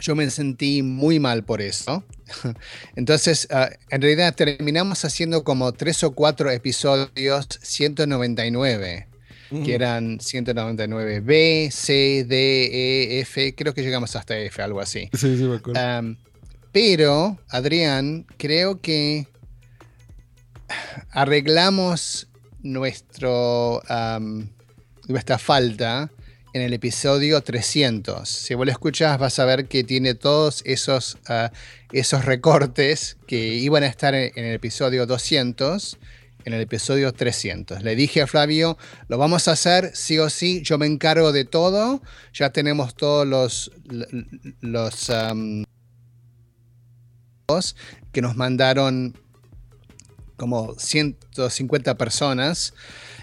yo me sentí muy mal por eso. Entonces, uh, en realidad terminamos haciendo como tres o cuatro episodios 199, mm. que eran 199B, C, D, E, F, creo que llegamos hasta F, algo así. Sí, sí, me acuerdo. Um, pero, Adrián, creo que arreglamos nuestro, um, nuestra falta en el episodio 300. Si vos lo escuchas vas a ver que tiene todos esos, uh, esos recortes que iban a estar en, el episodio 200, en el episodio 300. Le dije a Flavio, lo vamos a hacer sí o sí, yo me encargo de todo, ya tenemos todos los... los um, que nos mandaron como 150 personas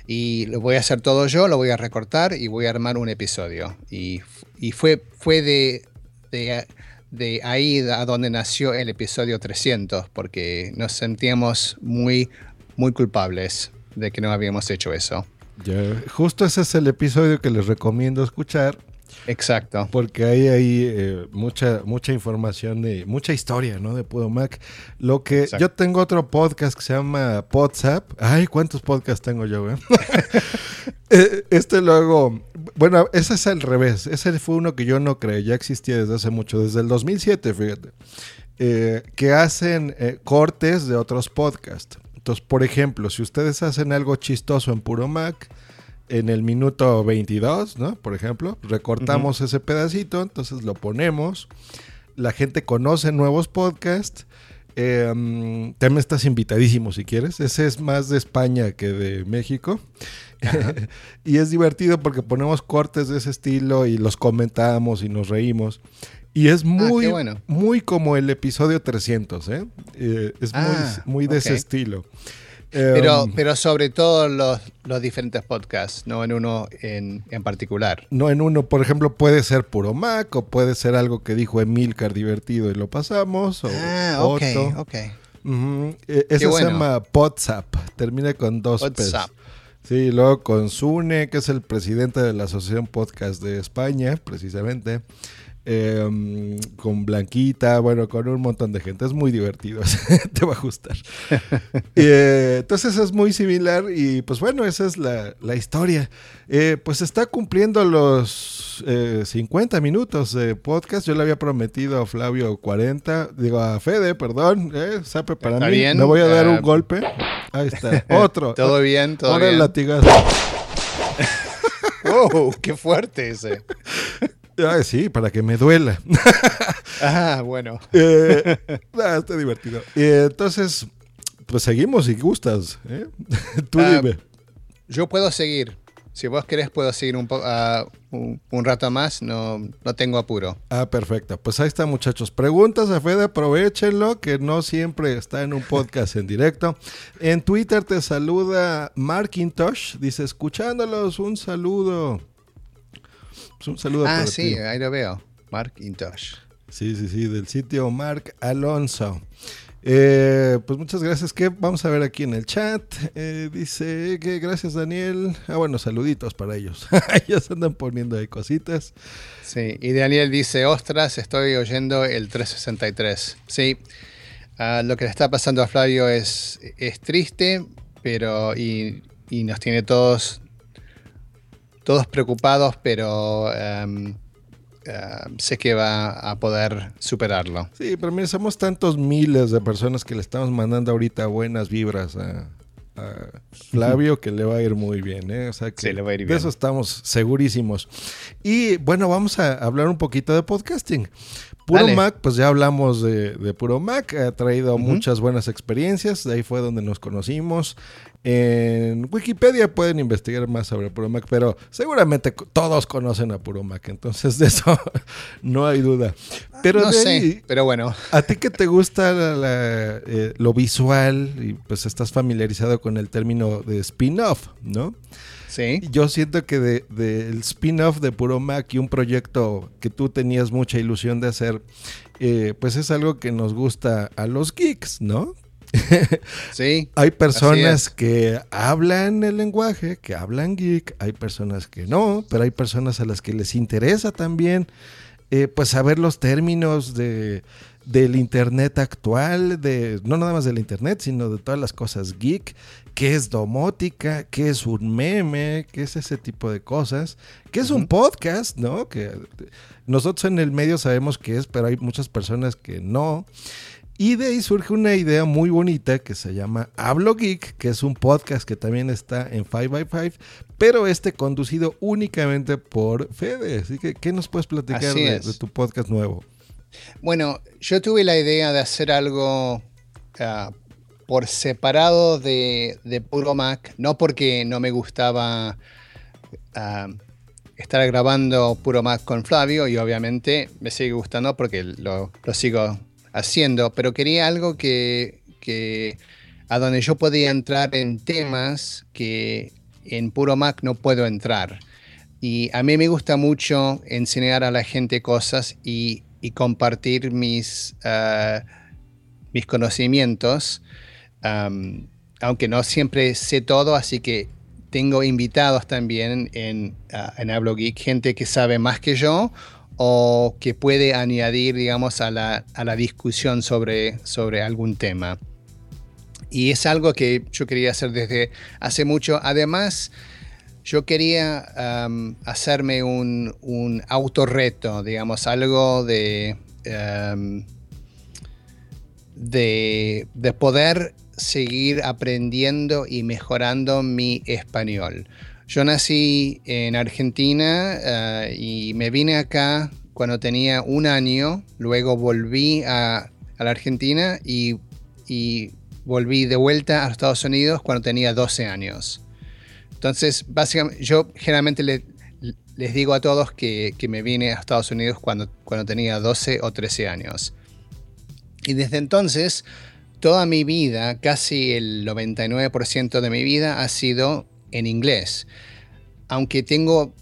y lo voy a hacer todo yo, lo voy a recortar y voy a armar un episodio. Y, y fue, fue de, de, ahí a donde nació el episodio 300, porque nos sentíamos muy, muy culpables de que no habíamos hecho eso. Justo ese es el episodio que les recomiendo escuchar Exacto. Porque hay ahí eh, mucha, mucha información, de mucha historia, ¿no? De Pudo Mac. Lo que Exacto. yo tengo otro podcast que se llama WhatsApp. Ay, ¿cuántos podcasts tengo yo, eh? este luego, bueno, ese es al revés. Ese fue uno que yo no creé, ya existía desde hace mucho, desde el 2007, fíjate. Eh, que hacen eh, cortes de otros podcasts. Entonces, por ejemplo, si ustedes hacen algo chistoso en Puro Mac, en el minuto 22, ¿no? Por ejemplo, recortamos ese pedacito, entonces lo ponemos. La gente conoce nuevos podcasts. Eh, mm, también estás invitadísimo si quieres. Ese es más de España que de México. y es divertido porque ponemos cortes de ese estilo y los comentamos y nos reímos. Y es muy, qué bueno. muy como el episodio 300, ¿eh? Eh, es muy- Ah, muy, de ese estilo. Pero, Em, pero sobre todo los, los diferentes podcasts, no en uno en, en particular. no en uno, por ejemplo, puede ser puro Mac o puede ser algo que dijo Emilcar divertido y lo pasamos. O Ah, ok, Otto. ok. Ujú. Eh, Ese bueno. se llama WhatsApp, termina con dos WhatsApp. Sí, luego con Sune, que es el presidente de la Asociación Podcast de España, precisamente. Eh, con Blanquita, bueno, con un montón de gente. Es muy divertido, te va a gustar. Eh, entonces es muy similar y pues bueno, esa es la, la historia. Eh, pues está cumpliendo los eh, 50 minutos de podcast. Yo le había prometido a Flavio 40, digo a Fede, perdón, eh, sape para Está mí. bien, Me voy a dar eh, un golpe. Ahí está, otro. Todo bien, todo Ahora el bien. latigazo. ¡Wow! ¡Qué fuerte ese! Ay, sí, para que me duela. Ah, bueno. Eh, ah, está divertido. Y entonces, pues seguimos si gustas. ¿eh? Tú Ah, dime. Yo puedo seguir. Si vos querés, puedo seguir un, po- ah, un, un rato más. No, no tengo apuro. Ah, perfecto. Pues ahí está, muchachos. Preguntas a Fede, aprovechenlo, que no siempre está en un podcast en directo. En Twitter te saluda Markintosh. Dice, escuchándolos, un saludo. Un saludo Ah, para sí, ti. ahí lo veo. Mark Intosh. Sí, sí, sí, del sitio Mark Alonso. Eh, pues muchas gracias. ¿Qué vamos a ver aquí en el chat? Eh, dice que gracias, Daniel. Ah, bueno, saluditos para ellos. ya se andan poniendo ahí cositas. Sí, y Daniel dice, ostras, estoy oyendo el 363. Sí, ah, lo que le está pasando a Flavio es, es triste, pero y, y nos tiene todos, todos preocupados, pero em, ah, sé que va a poder superarlo. Sí, pero mira, somos tantos miles de personas que le estamos mandando ahorita buenas vibras a, a Flavio que le va a ir muy bien, ¿eh? O sea que Sí, le va a ir de bien. eso estamos segurísimos. Y bueno, vamos a hablar un poquito de podcasting. Puro Dale. Mac, pues ya hablamos de, de Puro Mac, ha traído muchas buenas experiencias, de ahí fue donde nos conocimos. En Wikipedia pueden investigar más sobre Puro Mac, pero seguramente todos conocen a Puro Mac, entonces de eso no hay duda. Pero no de sé, ahí, pero bueno. a ti que te gusta la- la, eh, lo visual y pues estás familiarizado con el término de spin-off, ¿no? Sí, Yo siento que del de, del spin-off de Puro Mac y un proyecto que tú tenías mucha ilusión de hacer, eh, pues es algo que nos gusta a los geeks, ¿no? sí. Hay personas es. que hablan el lenguaje, que hablan geek, hay personas que no, pero hay personas a las que les interesa también eh, pues saber los términos de, del internet actual, de no nada más del internet, sino de todas las cosas geek, qué es domótica, qué es un meme, qué es ese tipo de cosas, qué es un podcast, ¿no? Que nosotros en el medio sabemos qué es, pero hay muchas personas que no. Y de ahí surge una idea muy bonita que se llama Hablo Geek, que es un podcast que también está en 5x5, pero este conducido únicamente por Fede. Así que, ¿qué nos puedes platicar de, tu podcast nuevo? Bueno, yo tuve la idea de hacer algo por separado de, de Puro Mac, no porque no me gustaba ah, estar grabando Puro Mac con Flavio y obviamente me sigue gustando porque lo, lo sigo haciendo, pero quería algo que, que a donde yo podía entrar en temas que en Puro Mac no puedo entrar. Y a mí me gusta mucho enseñar a la gente cosas y, compartir mis, ah, mis conocimientos, aunque no siempre sé todo, así que tengo invitados también en, ah, en Hablo Geek, gente que sabe más que yo o que puede añadir, digamos, a la, a la discusión sobre, sobre algún tema. Y es algo que yo quería hacer desde hace mucho. Además, yo quería hacerme un, un autorreto, digamos, algo de, de poder seguir aprendiendo y mejorando mi español. Yo nací en Argentina eh, y me vine acá cuando tenía un año, luego volví a, la Argentina y, volví de vuelta a Estados Unidos cuando tenía 12 años. Entonces, básicamente, yo generalmente le- les digo a todos que, que me vine a Estados Unidos cuando, cuando tenía 12 o 13 años. Y desde entonces, toda mi vida, casi el 99% de mi vida ha sido en inglés. Aunque tengo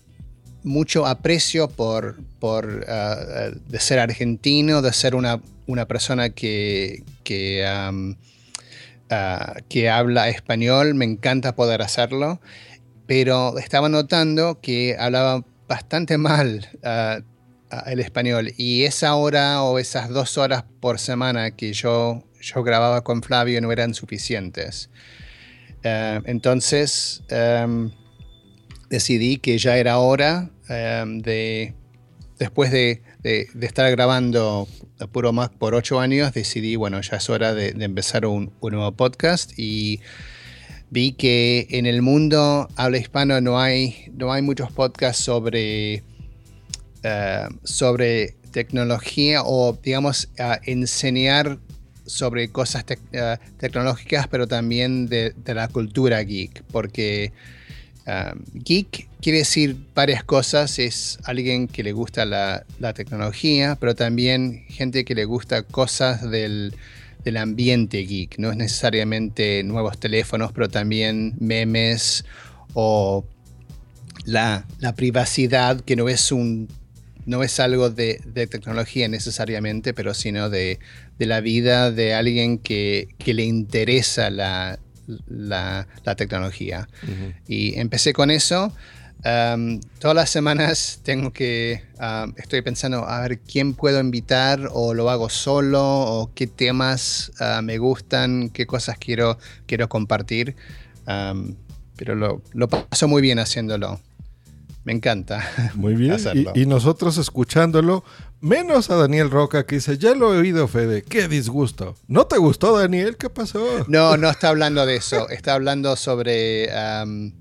mucho aprecio por, por ah, ah, de ser argentino, de ser una, una persona que, ah, que habla español, me encanta poder hacerlo, pero estaba notando que hablaba bastante mal ah, el español y esa hora o esas dos horas por semana que yo, yo grababa con Flavio no eran suficientes. Ah, entonces em, decidí que ya era hora em, de, después de, estar grabando Puro Mac por ocho años, decidí, bueno, ya es hora de, empezar un, nuevo podcast y vi que en el mundo habla hispano no hay, no hay muchos podcasts sobre, eh, sobre tecnología o, digamos, a enseñar sobre cosas eh, tecnológicas, pero también de, la cultura geek, porque um, geek quiere decir varias cosas, es alguien que le gusta la, la tecnología, pero también gente que le gusta cosas del, del ambiente geek, no es necesariamente nuevos teléfonos, pero también memes o la, la privacidad, que no es un no es algo de, de tecnología necesariamente, pero sino de, de la vida de alguien que, que le interesa la, la- la tecnología. Y empecé con eso. Um, todas las semanas tengo que, estoy pensando a ver quién puedo invitar o lo hago solo o qué temas uh, me gustan, qué cosas quiero, quiero compartir. Um, pero lo, lo paso muy bien haciéndolo. Me encanta. Muy bien. hacerlo. Y, y nosotros escuchándolo, menos a Daniel Roca que dice, ya lo he oído, Fede, qué disgusto. ¿No te gustó, Daniel? ¿Qué pasó? No, no está hablando de eso. Está hablando sobre um,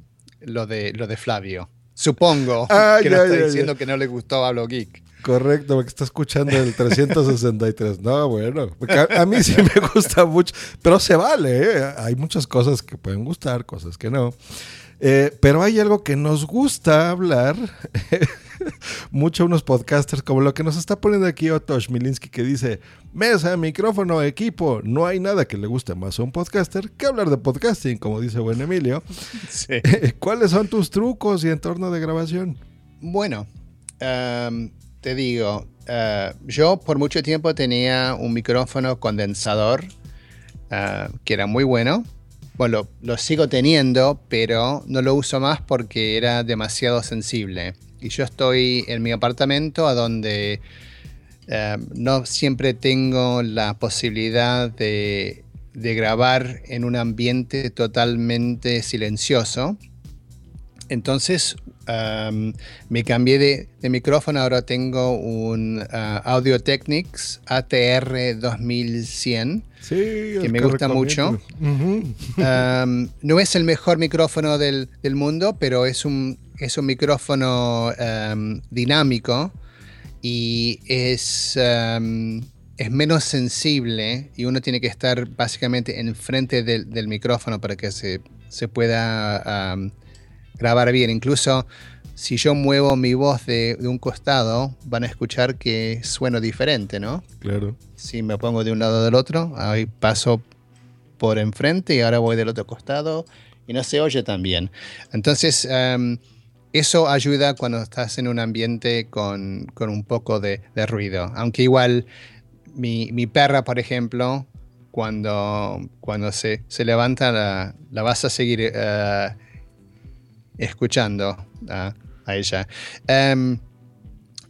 lo, de, lo de Flavio. Supongo Ah, que ya, no está ya, diciendo ya. que no le gustó Hablo Geek. Correcto, porque está escuchando el 363. No, bueno, a, a mí sí me gusta mucho, pero se vale, ¿eh? Hay muchas cosas que pueden gustar, cosas que no. Eh, pero hay algo que nos gusta hablar mucho unos podcasters, como lo que nos está poniendo aquí Otto Schmilinski, que dice, mesa, micrófono, equipo, no hay nada que le guste más a un podcaster que hablar de podcasting, como dice buen Emilio. Sí. ¿Cuáles son tus trucos y entorno de grabación? Bueno, um, te digo, uh, yo por mucho tiempo tenía un micrófono condensador uh, que era muy bueno. Bueno, lo, lo sigo teniendo, pero no lo uso más porque era demasiado sensible. Y yo estoy en mi apartamento a donde eh, no siempre tengo la posibilidad de, grabar en un ambiente totalmente silencioso. Entonces um, me cambié de, micrófono, ahora tengo un uh, Audio Technics ATR 2100. Sí, Que me gusta mucho. Um, no es el mejor micrófono del, del mundo, pero es un, es un micrófono um, dinámico y es, um, es menos sensible y uno tiene que estar básicamente enfrente del, del micrófono para que se, se pueda grabar bien. Incluso si yo muevo mi voz de, de un costado, van a escuchar que sueno diferente, ¿no? Claro. Si me pongo de un lado del otro, ahí paso por enfrente y ahora voy del otro costado y no se oye tan bien. Entonces, em, eso ayuda cuando estás en un ambiente con, con un poco de, de ruido. Aunque igual mi, mi perra, por ejemplo, cuando, cuando se, se levanta, la, la vas a seguir eh, escuchando a, a ella. Em,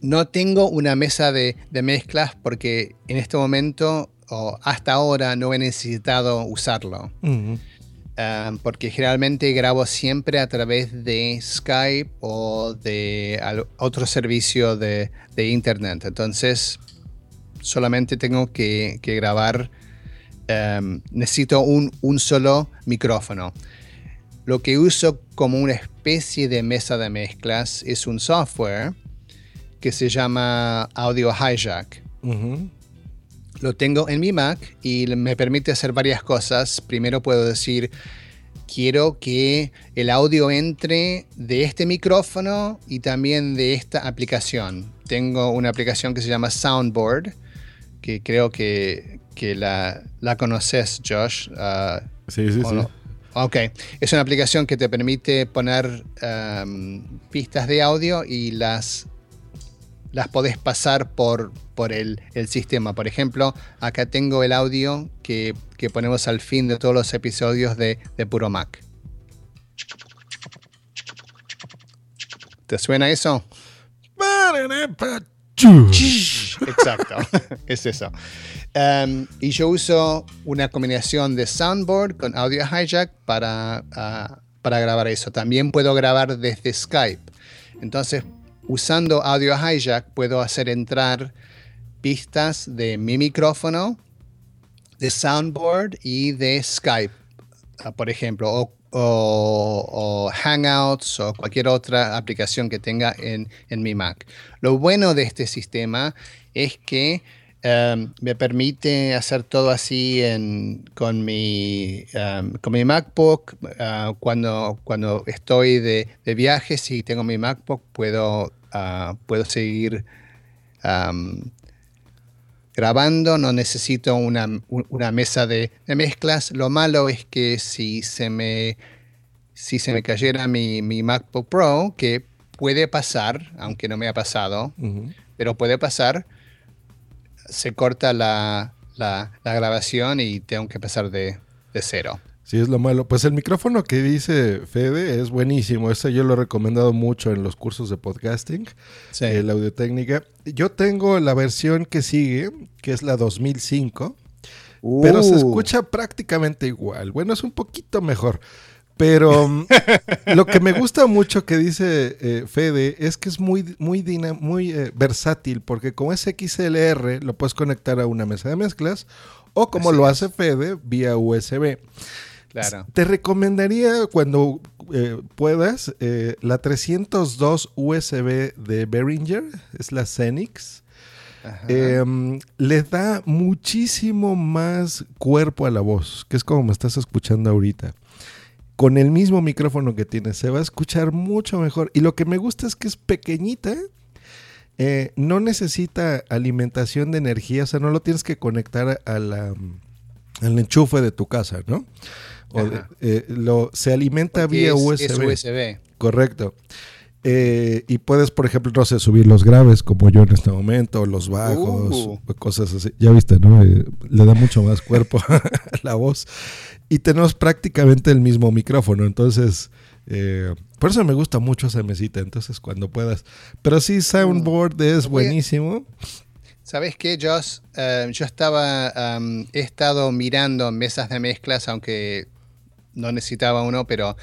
no tengo una mesa de, de mezclas porque en este momento o hasta ahora no he necesitado usarlo. Um, porque generalmente grabo siempre a través de Skype o de otro servicio de, de internet. Entonces, solamente tengo que, que grabar em, necesito un, un solo micrófono. Lo que uso como una especie de mesa de mezclas es un software que se llama Audio Hijack. Lo tengo en mi Mac y me permite hacer varias cosas. Primero puedo decir, quiero que el audio entre de este micrófono y también de esta aplicación. Tengo una aplicación que se llama Soundboard, que creo que, que la, la conoces, Josh. Ah, Sí, sí, ¿O sí. no? Ok, es una aplicación que te permite poner um, pistas de audio y las, las podés pasar por, por el, el sistema. Por ejemplo, acá tengo el audio que, que ponemos al fin de todos los episodios de, de Puro Mac. ¿Te suena eso? Exacto, es eso. Um, y yo uso una combinación de soundboard con audio hijack para, ah, para grabar eso. También puedo grabar desde Skype. Entonces, usando audio hijack, puedo hacer entrar pistas de mi micrófono, de soundboard y de Skype, ah, por ejemplo, o, o- Hangouts o cualquier otra aplicación que tenga en, en mi Mac. Lo bueno de este sistema es que em, me permite hacer todo así en- con, mi, em, con mi MacBook. ah, cuando, cuando estoy de, de viaje, si tengo mi MacBook, puedo, ah, puedo seguir am, grabando. No necesito una, un- una mesa de, de mezclas. Lo malo es que si se me, si se me cayera mi, mi MacBook Pro, que puede pasar, aunque no me ha pasado, pero puede pasar, se corta la, la- la grabación y tengo que pasar de, de cero. Sí, es lo malo. Pues el micrófono que dice Fede es buenísimo. Ese yo lo he recomendado mucho en los cursos de podcasting, Sí. eh, la audio-técnica. Yo tengo la versión que sigue, que es la 2005, pero se Uh, escucha prácticamente igual. Bueno, es un poquito mejor. Pero mm, lo que me gusta mucho que dice eh, Fede es que es muy, muy, muy eh, versátil, porque como es XLR, lo puedes conectar a una mesa de mezclas, o como Así lo hace Fede, vía USB. Claro. Te recomendaría cuando eh, puedas eh, la 302 USB de Behringer, es la Xenix. Ajá. Eh, le da muchísimo más cuerpo a la voz, que es como me estás escuchando ahorita. Con el mismo micrófono que tienes, se va a escuchar mucho mejor. Y lo que me gusta es que es pequeñita, eh, no necesita alimentación de energía, o sea, no lo tienes que conectar a la, al enchufe de tu casa, ¿no? O de- Ajá. eh, lo, se alimenta Porque vía es- USB. es USB. Correcto. Eh, y puedes, por ejemplo, no sé, subir los graves como yo en este momento, los bajos, Uh. cosas así. Ya viste, ¿no? Eh, le da mucho más cuerpo a la voz. Y tenemos prácticamente el mismo micrófono. Entonces, eh, por eso me gusta mucho esa mesita. Entonces, cuando puedas. Pero sí, Soundboard es Voy a- buenísimo. ¿Sabes qué, Josh? Eh, yo estaba, am, he estado mirando mesas de mezclas, aunque no necesitaba uno, pero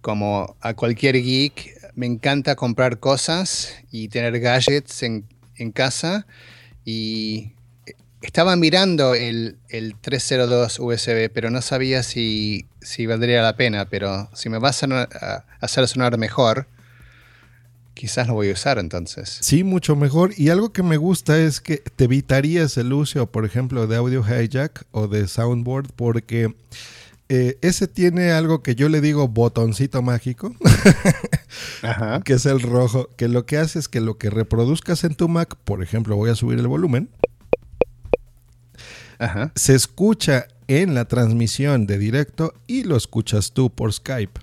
como a cualquier geek, me encanta comprar cosas y tener gadgets en, casa. Y estaba mirando el, el 302 USB, pero no sabía si, si valdría la pena. Pero si me vas a, a hacer sonar mejor, quizás lo voy a usar entonces. Sí, mucho mejor. Y algo que me gusta es que te evitarías el uso, por ejemplo, de Audio Hijack o de Soundboard, porque eh, ese tiene algo que yo le digo botoncito mágico, Ajá. que es el rojo, que lo que hace es que lo que reproduzcas en tu Mac, por ejemplo, voy a subir el volumen, Ajá. se escucha en la transmisión de directo y lo escuchas tú por Skype.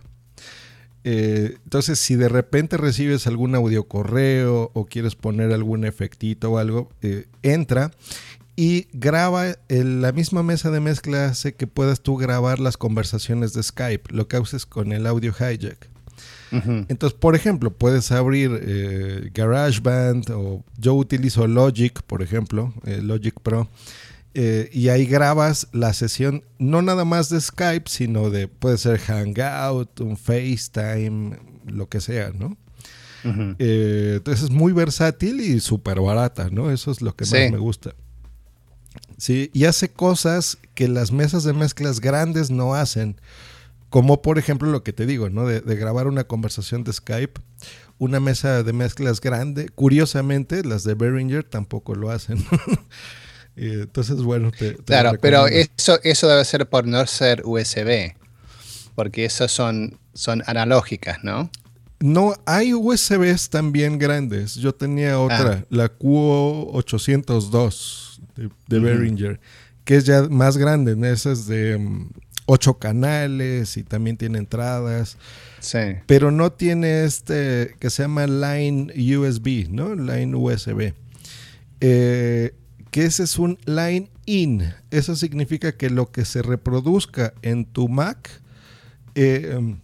Eh, entonces, si de repente recibes algún audio correo o quieres poner algún efectito o algo, eh, entra y graba en la misma mesa de mezcla hace que puedas tú grabar las conversaciones de Skype, lo que haces con el audio hijack. Entonces, por ejemplo, puedes abrir eh, GarageBand o yo utilizo Logic, por ejemplo, eh, Logic Pro, eh, y ahí grabas la sesión no nada más de Skype, sino de puede ser Hangout, un FaceTime, lo que sea, ¿no? Eh, entonces es muy versátil y súper barata, ¿no? Eso es lo que Sí. más me gusta. Sí, y hace cosas que las mesas de mezclas grandes no hacen. Como por ejemplo lo que te digo, ¿no? De, de grabar una conversación de Skype. Una mesa de mezclas grande. Curiosamente, las de Behringer tampoco lo hacen. Y Entonces, bueno, te, te lo Claro, pero eso, eso debe ser por no ser USB. Porque esas son, son analógicas, ¿no? No, hay USBs también grandes. Yo tenía otra, Ah. la Q802 de. Behringer, que es ya más grande. ¿no? Esa es de 8 canales y también tiene entradas. Sí. Pero no tiene este que se llama Line USB, ¿no? Line USB. Eh, que ese es un line in. Eso significa que lo que se reproduzca en tu Mac eh, um,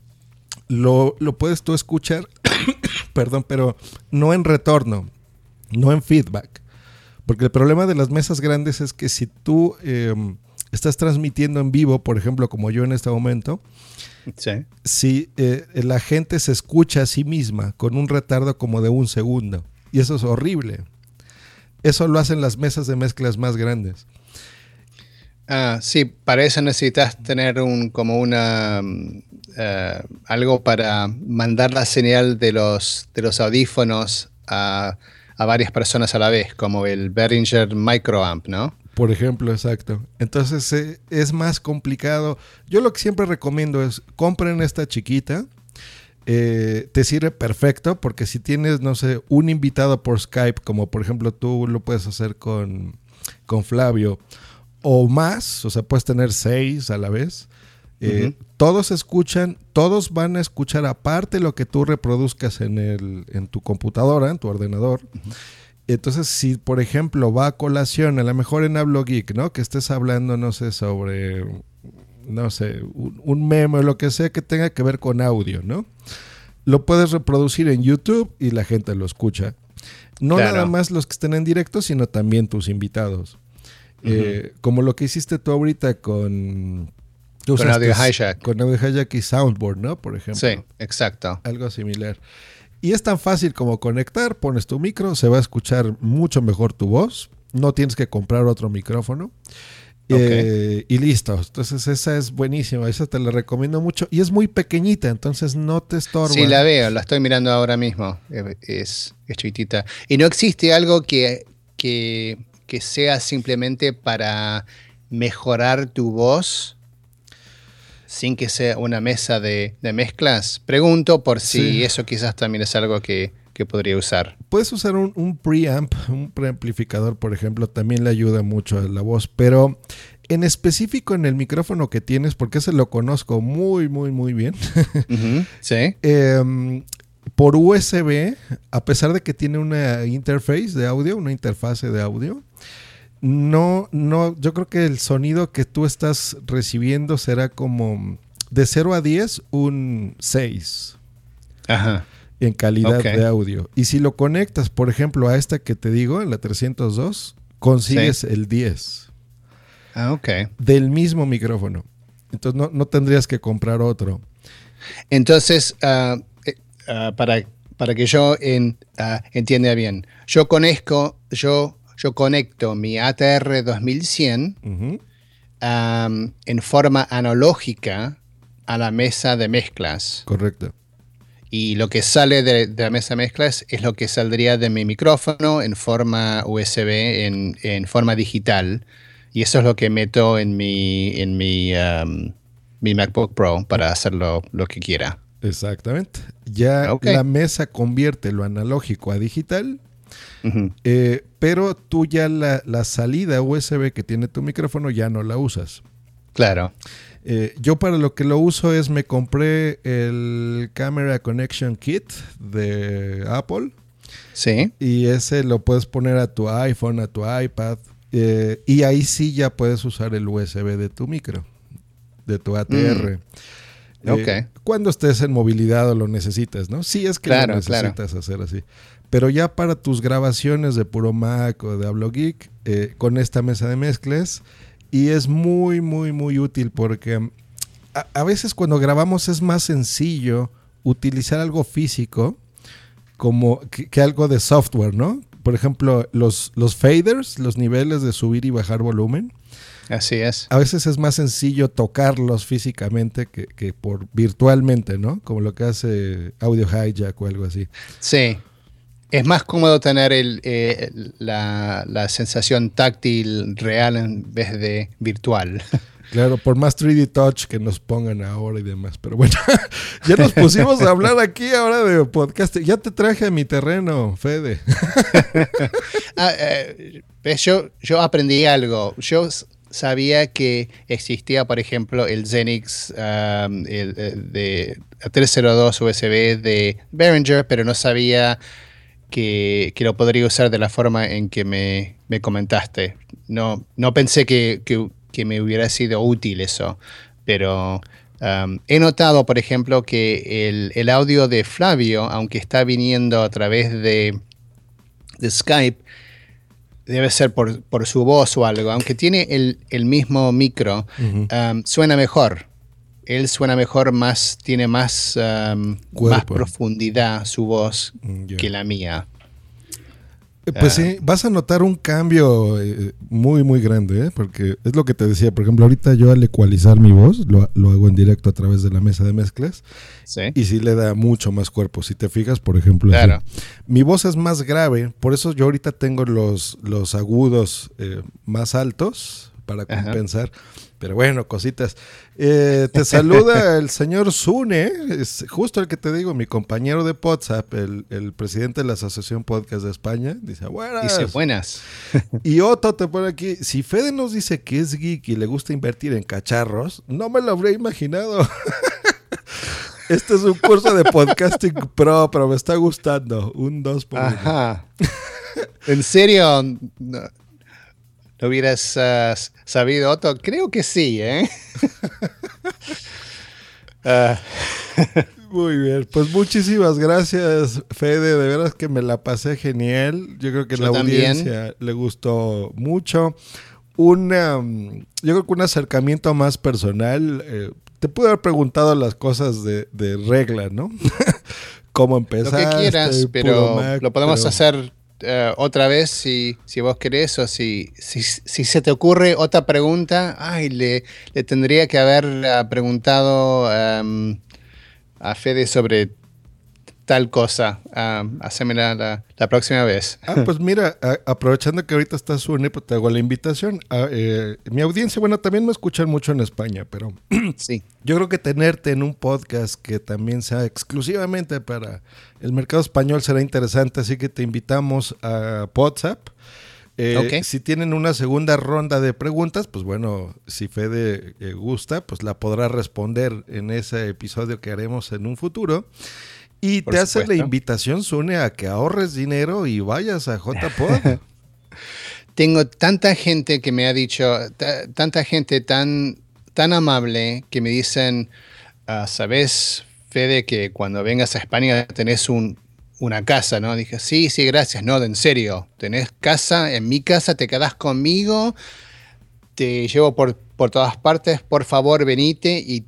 lo, lo puedes tú escuchar, perdón, pero no en retorno, no en feedback. Porque el problema de las mesas grandes es que si tú eh, estás transmitiendo en vivo, por ejemplo, como yo en este momento, Sí. si eh, la gente se escucha a sí misma con un retardo como de un segundo. Y eso es horrible. Eso lo hacen las mesas de mezclas más grandes. Ah, sí, para eso necesitas tener un como una mm, eh, algo para mandar la señal de los de los audífonos a, a varias personas a la vez, como el Behringer Microamp, ¿no? Por ejemplo, exacto. Entonces eh, es más complicado. Yo lo que siempre recomiendo es compren esta chiquita. Eh, te sirve perfecto porque si tienes, no sé, un invitado por Skype, como por ejemplo tú lo puedes hacer con, con Flavio, o más, o sea, puedes tener seis a la vez. Eh. Todos escuchan, todos van a escuchar aparte lo que tú reproduzcas en, el, en tu computadora, en tu ordenador. Entonces, si por ejemplo va a colación, a lo mejor en Hablo Geek, ¿no? Que estés hablando, no sé, sobre, no sé, un, un meme o lo que sea que tenga que ver con audio, ¿no? Lo puedes reproducir en YouTube y la gente lo escucha. No Claro. nada más los que estén en directo, sino también tus invitados. Eh, como lo que hiciste tú ahorita con... tú Con Audio Hijack. Con Audio Hijack y Soundboard, ¿no? Por ejemplo Sí, exacto. algo similar. Y es tan fácil como conectar, pones tu micro, se va a escuchar mucho mejor tu voz, no tienes que comprar otro micrófono. Eh, y listo. Entonces esa es buenísima, esa te la recomiendo mucho. Y es muy pequeñita, entonces no te estorba. Sí, la veo, la estoy mirando ahora mismo. Eh, Es, es chiquitita. Y no existe algo que, que, que sea simplemente para mejorar tu voz sin que sea una mesa de, de mezclas. Pregunto por si Sí. eso quizás también es algo que, que podría usar. Puedes usar un, un preamp, un preamplificador, por ejemplo, también le ayuda mucho a la voz, pero en específico en el micrófono que tienes, porque ese lo conozco muy, muy, muy bien. Sí. Em, por USB, a pesar de que tiene una interface de audio, una interfase de audio, no, no, yo creo que el sonido que tú estás recibiendo será como de 0 a 10, un 6 Ajá. en calidad de audio. Y si lo conectas, por ejemplo, a esta que te digo, en la 302, consigues el 10 Ah, ok. del mismo micrófono. Entonces no, no tendrías que comprar otro. Entonces, ah, eh, ah, para, para que yo en- ah, entienda bien, yo conozco, yo, yo conecto mi ATR 2100 Ujú. am, en forma analógica a la mesa de mezclas. Correcto. Y lo que sale de, de la mesa de mezclas es lo que saldría de mi micrófono en forma USB, en, en forma digital. Y eso es lo que meto en mi, en mi, am, mi MacBook Pro para hacer lo, que quiera. Exactamente. Ya Ok. la mesa convierte lo analógico a digital, Eh, pero tú ya la, la salida USB que tiene tu micrófono ya no la usas. Claro. Eh, yo para lo que lo uso es me compré el Camera Connection Kit de Apple Sí. y ese lo puedes poner a tu iPhone, a tu iPad eh, y ahí sí ya puedes usar el USB de tu micro, de tu ATR. Mm. Ok. Cuando estés en movilidad o lo necesitas, ¿no? Sí es que Claro, lo claro. necesitas hacer así. Pero ya para tus grabaciones de Puro Mac o de Hablo Geek, eh, con esta mesa de mezclas, y es muy, muy, muy útil porque mm, a, a veces cuando grabamos es más sencillo utilizar algo físico como que, que algo de software, ¿no? Por por ejemplo, los, los faders, los niveles de subir y bajar volumen. Así es. A veces es más sencillo tocarlos físicamente que, que por virtualmente, ¿no? Como lo que hace Audio Hijack o algo así. Sí. Es más cómodo tener el, eh, la, la sensación táctil real en vez de virtual. Claro, por más 3D Touch que nos pongan ahora y demás. Pero bueno, ya nos pusimos a hablar aquí ahora de podcast. Ya te traje a mi terreno, Fede. Ah, eh, yo, yo aprendí algo. Yo sabía que existía, por ejemplo, el Xenix um, el, el de 302 USB de Behringer, pero no sabía que, que lo podría usar de la forma en que me, me comentaste. No, no pensé que, que- que me hubiera sido útil eso, pero um, he notado, por ejemplo, que el, el audio de Flavio, aunque está viniendo a través de, de Skype, debe ser por, por su voz o algo, aunque tiene el, el mismo micro, um, suena mejor. Él suena mejor, más, tiene más, um, más profundidad su voz Mm, que la mía. Eh, Pues Ah. sí, vas a notar un cambio eh, muy, muy grande, ¿eh? porque es lo que te decía. Por ejemplo, ahorita yo al ecualizar mi voz, lo, lo hago en directo a través de la mesa de mezclas, ¿Sí? y sí le da mucho más cuerpo. Si te fijas, por ejemplo, así. Mi voz es más grave, por eso yo ahorita tengo los, los agudos eh, más altos para Ajá. compensar. Pero bueno, cositas. Eh, te saluda el señor Zune, es justo el que te digo, mi compañero de WhatsApp, el, el presidente de la Asociación Podcast de España. Dice, buenas. Dice buenas. Y Otto te pone aquí, si Fede nos dice que es geek y le gusta invertir en cacharros, no me lo habría imaginado. Este es un curso de podcasting pro, pero me está gustando. Un 2 por uno. Ajá. ¿En serio? No, ¿Lo hubieras ah, sabido, Otto? Creo que sí, ¿eh? Ah, Muy bien, pues muchísimas gracias, Fede. De veras que me la pasé genial. Yo creo que Yo la también. audiencia le gustó mucho. Una, mm, yo creo que un acercamiento más personal. eh, te pude haber preguntado las cosas de, de regla, ¿no? Cómo lo empezar. que quieras, pero lo podemos hacer eh, otra vez si, si vos querés o si, si, se te ocurre otra pregunta. Ay, le, le tendría que haber ah, preguntado em, a Fede sobre tal cosa. Um, hacémela la, la próxima vez. Ah, pues mira, a- aprovechando que ahorita estás Sune, pues te hago la invitación. Ah, eh, mi audiencia, bueno, también me escuchan mucho en España, pero Sí. Yo creo que tenerte en un podcast que también sea exclusivamente para el mercado español será interesante, así que te invitamos a WhatsApp. Eh. Si tienen una segunda ronda de preguntas, pues bueno, si Fede eh, gusta, pues la podrá responder en ese episodio que haremos en un futuro. Y Por te hace la invitación, Sune, a que ahorres dinero y vayas a JPod. Tengo tanta gente que me ha dicho, ta- tanta gente tan, tan amable que me dicen, ah, ¿sabes, Fede, que cuando vengas a España tenés un, una casa, ¿no? Dije, sí, sí, gracias. No, en serio, tenés casa, en mi casa te quedás conmigo, te llevo por, por todas partes, por favor, venite y,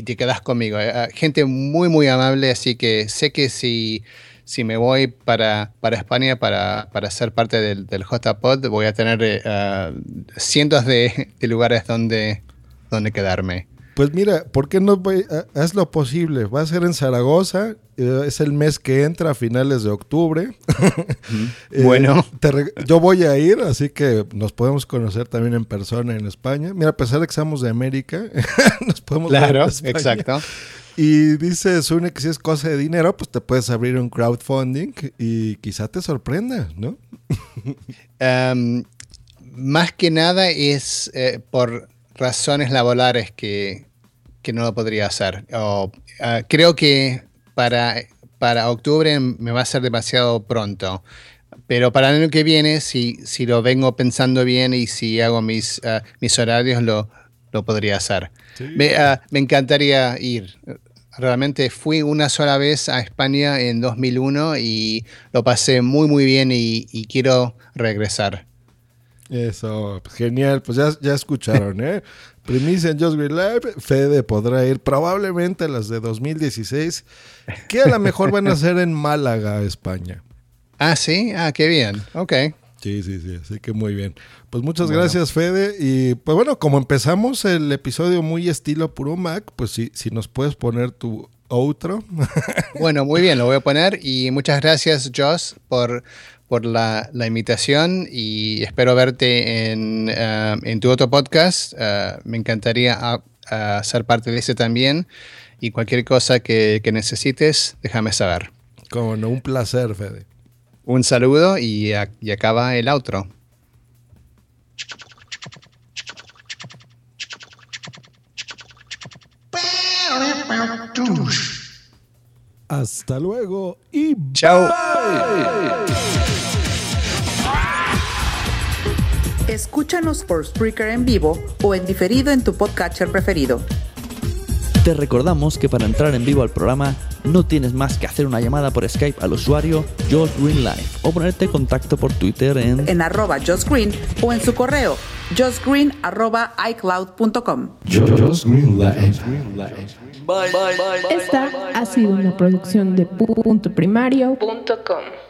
y te quedás conmigo. Eh, gente muy, muy amable, así que sé que si, si me voy para, para España para, para ser parte del, del JPod, voy a tener eh, ah, cientos de, de lugares donde, donde quedarme. Pues mira, ¿por qué no haz lo posible? Va a ser en Zaragoza, eh, es el mes que entra a finales de octubre. Eh, Bueno. te yo voy a ir, así que nos podemos conocer también en persona en España. Mira, a pesar de que somos de América, nos podemos Claro, exacto. Y dice Sune que si es cosa de dinero, pues te puedes abrir un crowdfunding y quizá te sorprenda, ¿no? Um, más que nada es eh, por razones laborales que, que no lo podría hacer. O, ah, creo que para, para octubre me va a ser demasiado pronto. Pero para el año que viene, si, si lo vengo pensando bien y si hago mis, ah, mis horarios, lo, lo podría hacer. Me, ah, me encantaría ir. Realmente fui una sola vez a España en 2001 y lo pasé muy muy bien y, y quiero regresar. Eso, pues, genial. Pues ya, ya escucharon, ¿eh? Primicia en Just Green Live. Fede podrá ir probablemente a las de 2016, que a lo mejor van a ser en Málaga, España. Ah, sí, ah, qué bien, ok. Sí, sí, sí, así que muy bien. Pues muchas gracias, Fede. Y pues bueno, como empezamos el episodio muy estilo puro Mac, pues si, si nos puedes poner tu outro. Bueno, muy bien, lo voy a poner. Y muchas gracias, Joss, por, por la, la invitación. Y espero verte en, eh, en tu otro podcast. Eh, me encantaría ah, ah, ser parte de ese también. Y cualquier cosa que, que necesites, déjame saber. Como no, un placer, Fede. Un saludo y, a- y acaba el outro. Hasta luego y Chao. Escúchanos por Spreaker en vivo o en diferido en tu podcatcher preferido. Te recordamos que para entrar en vivo al programa no tienes más que hacer una llamada por Skype al usuario Josh Green Live o ponerte en contacto por Twitter en En arroba Josh Green o en su correo joshgreen arroba icloud.com. Esta ha sido una producción de puntoprimario.com.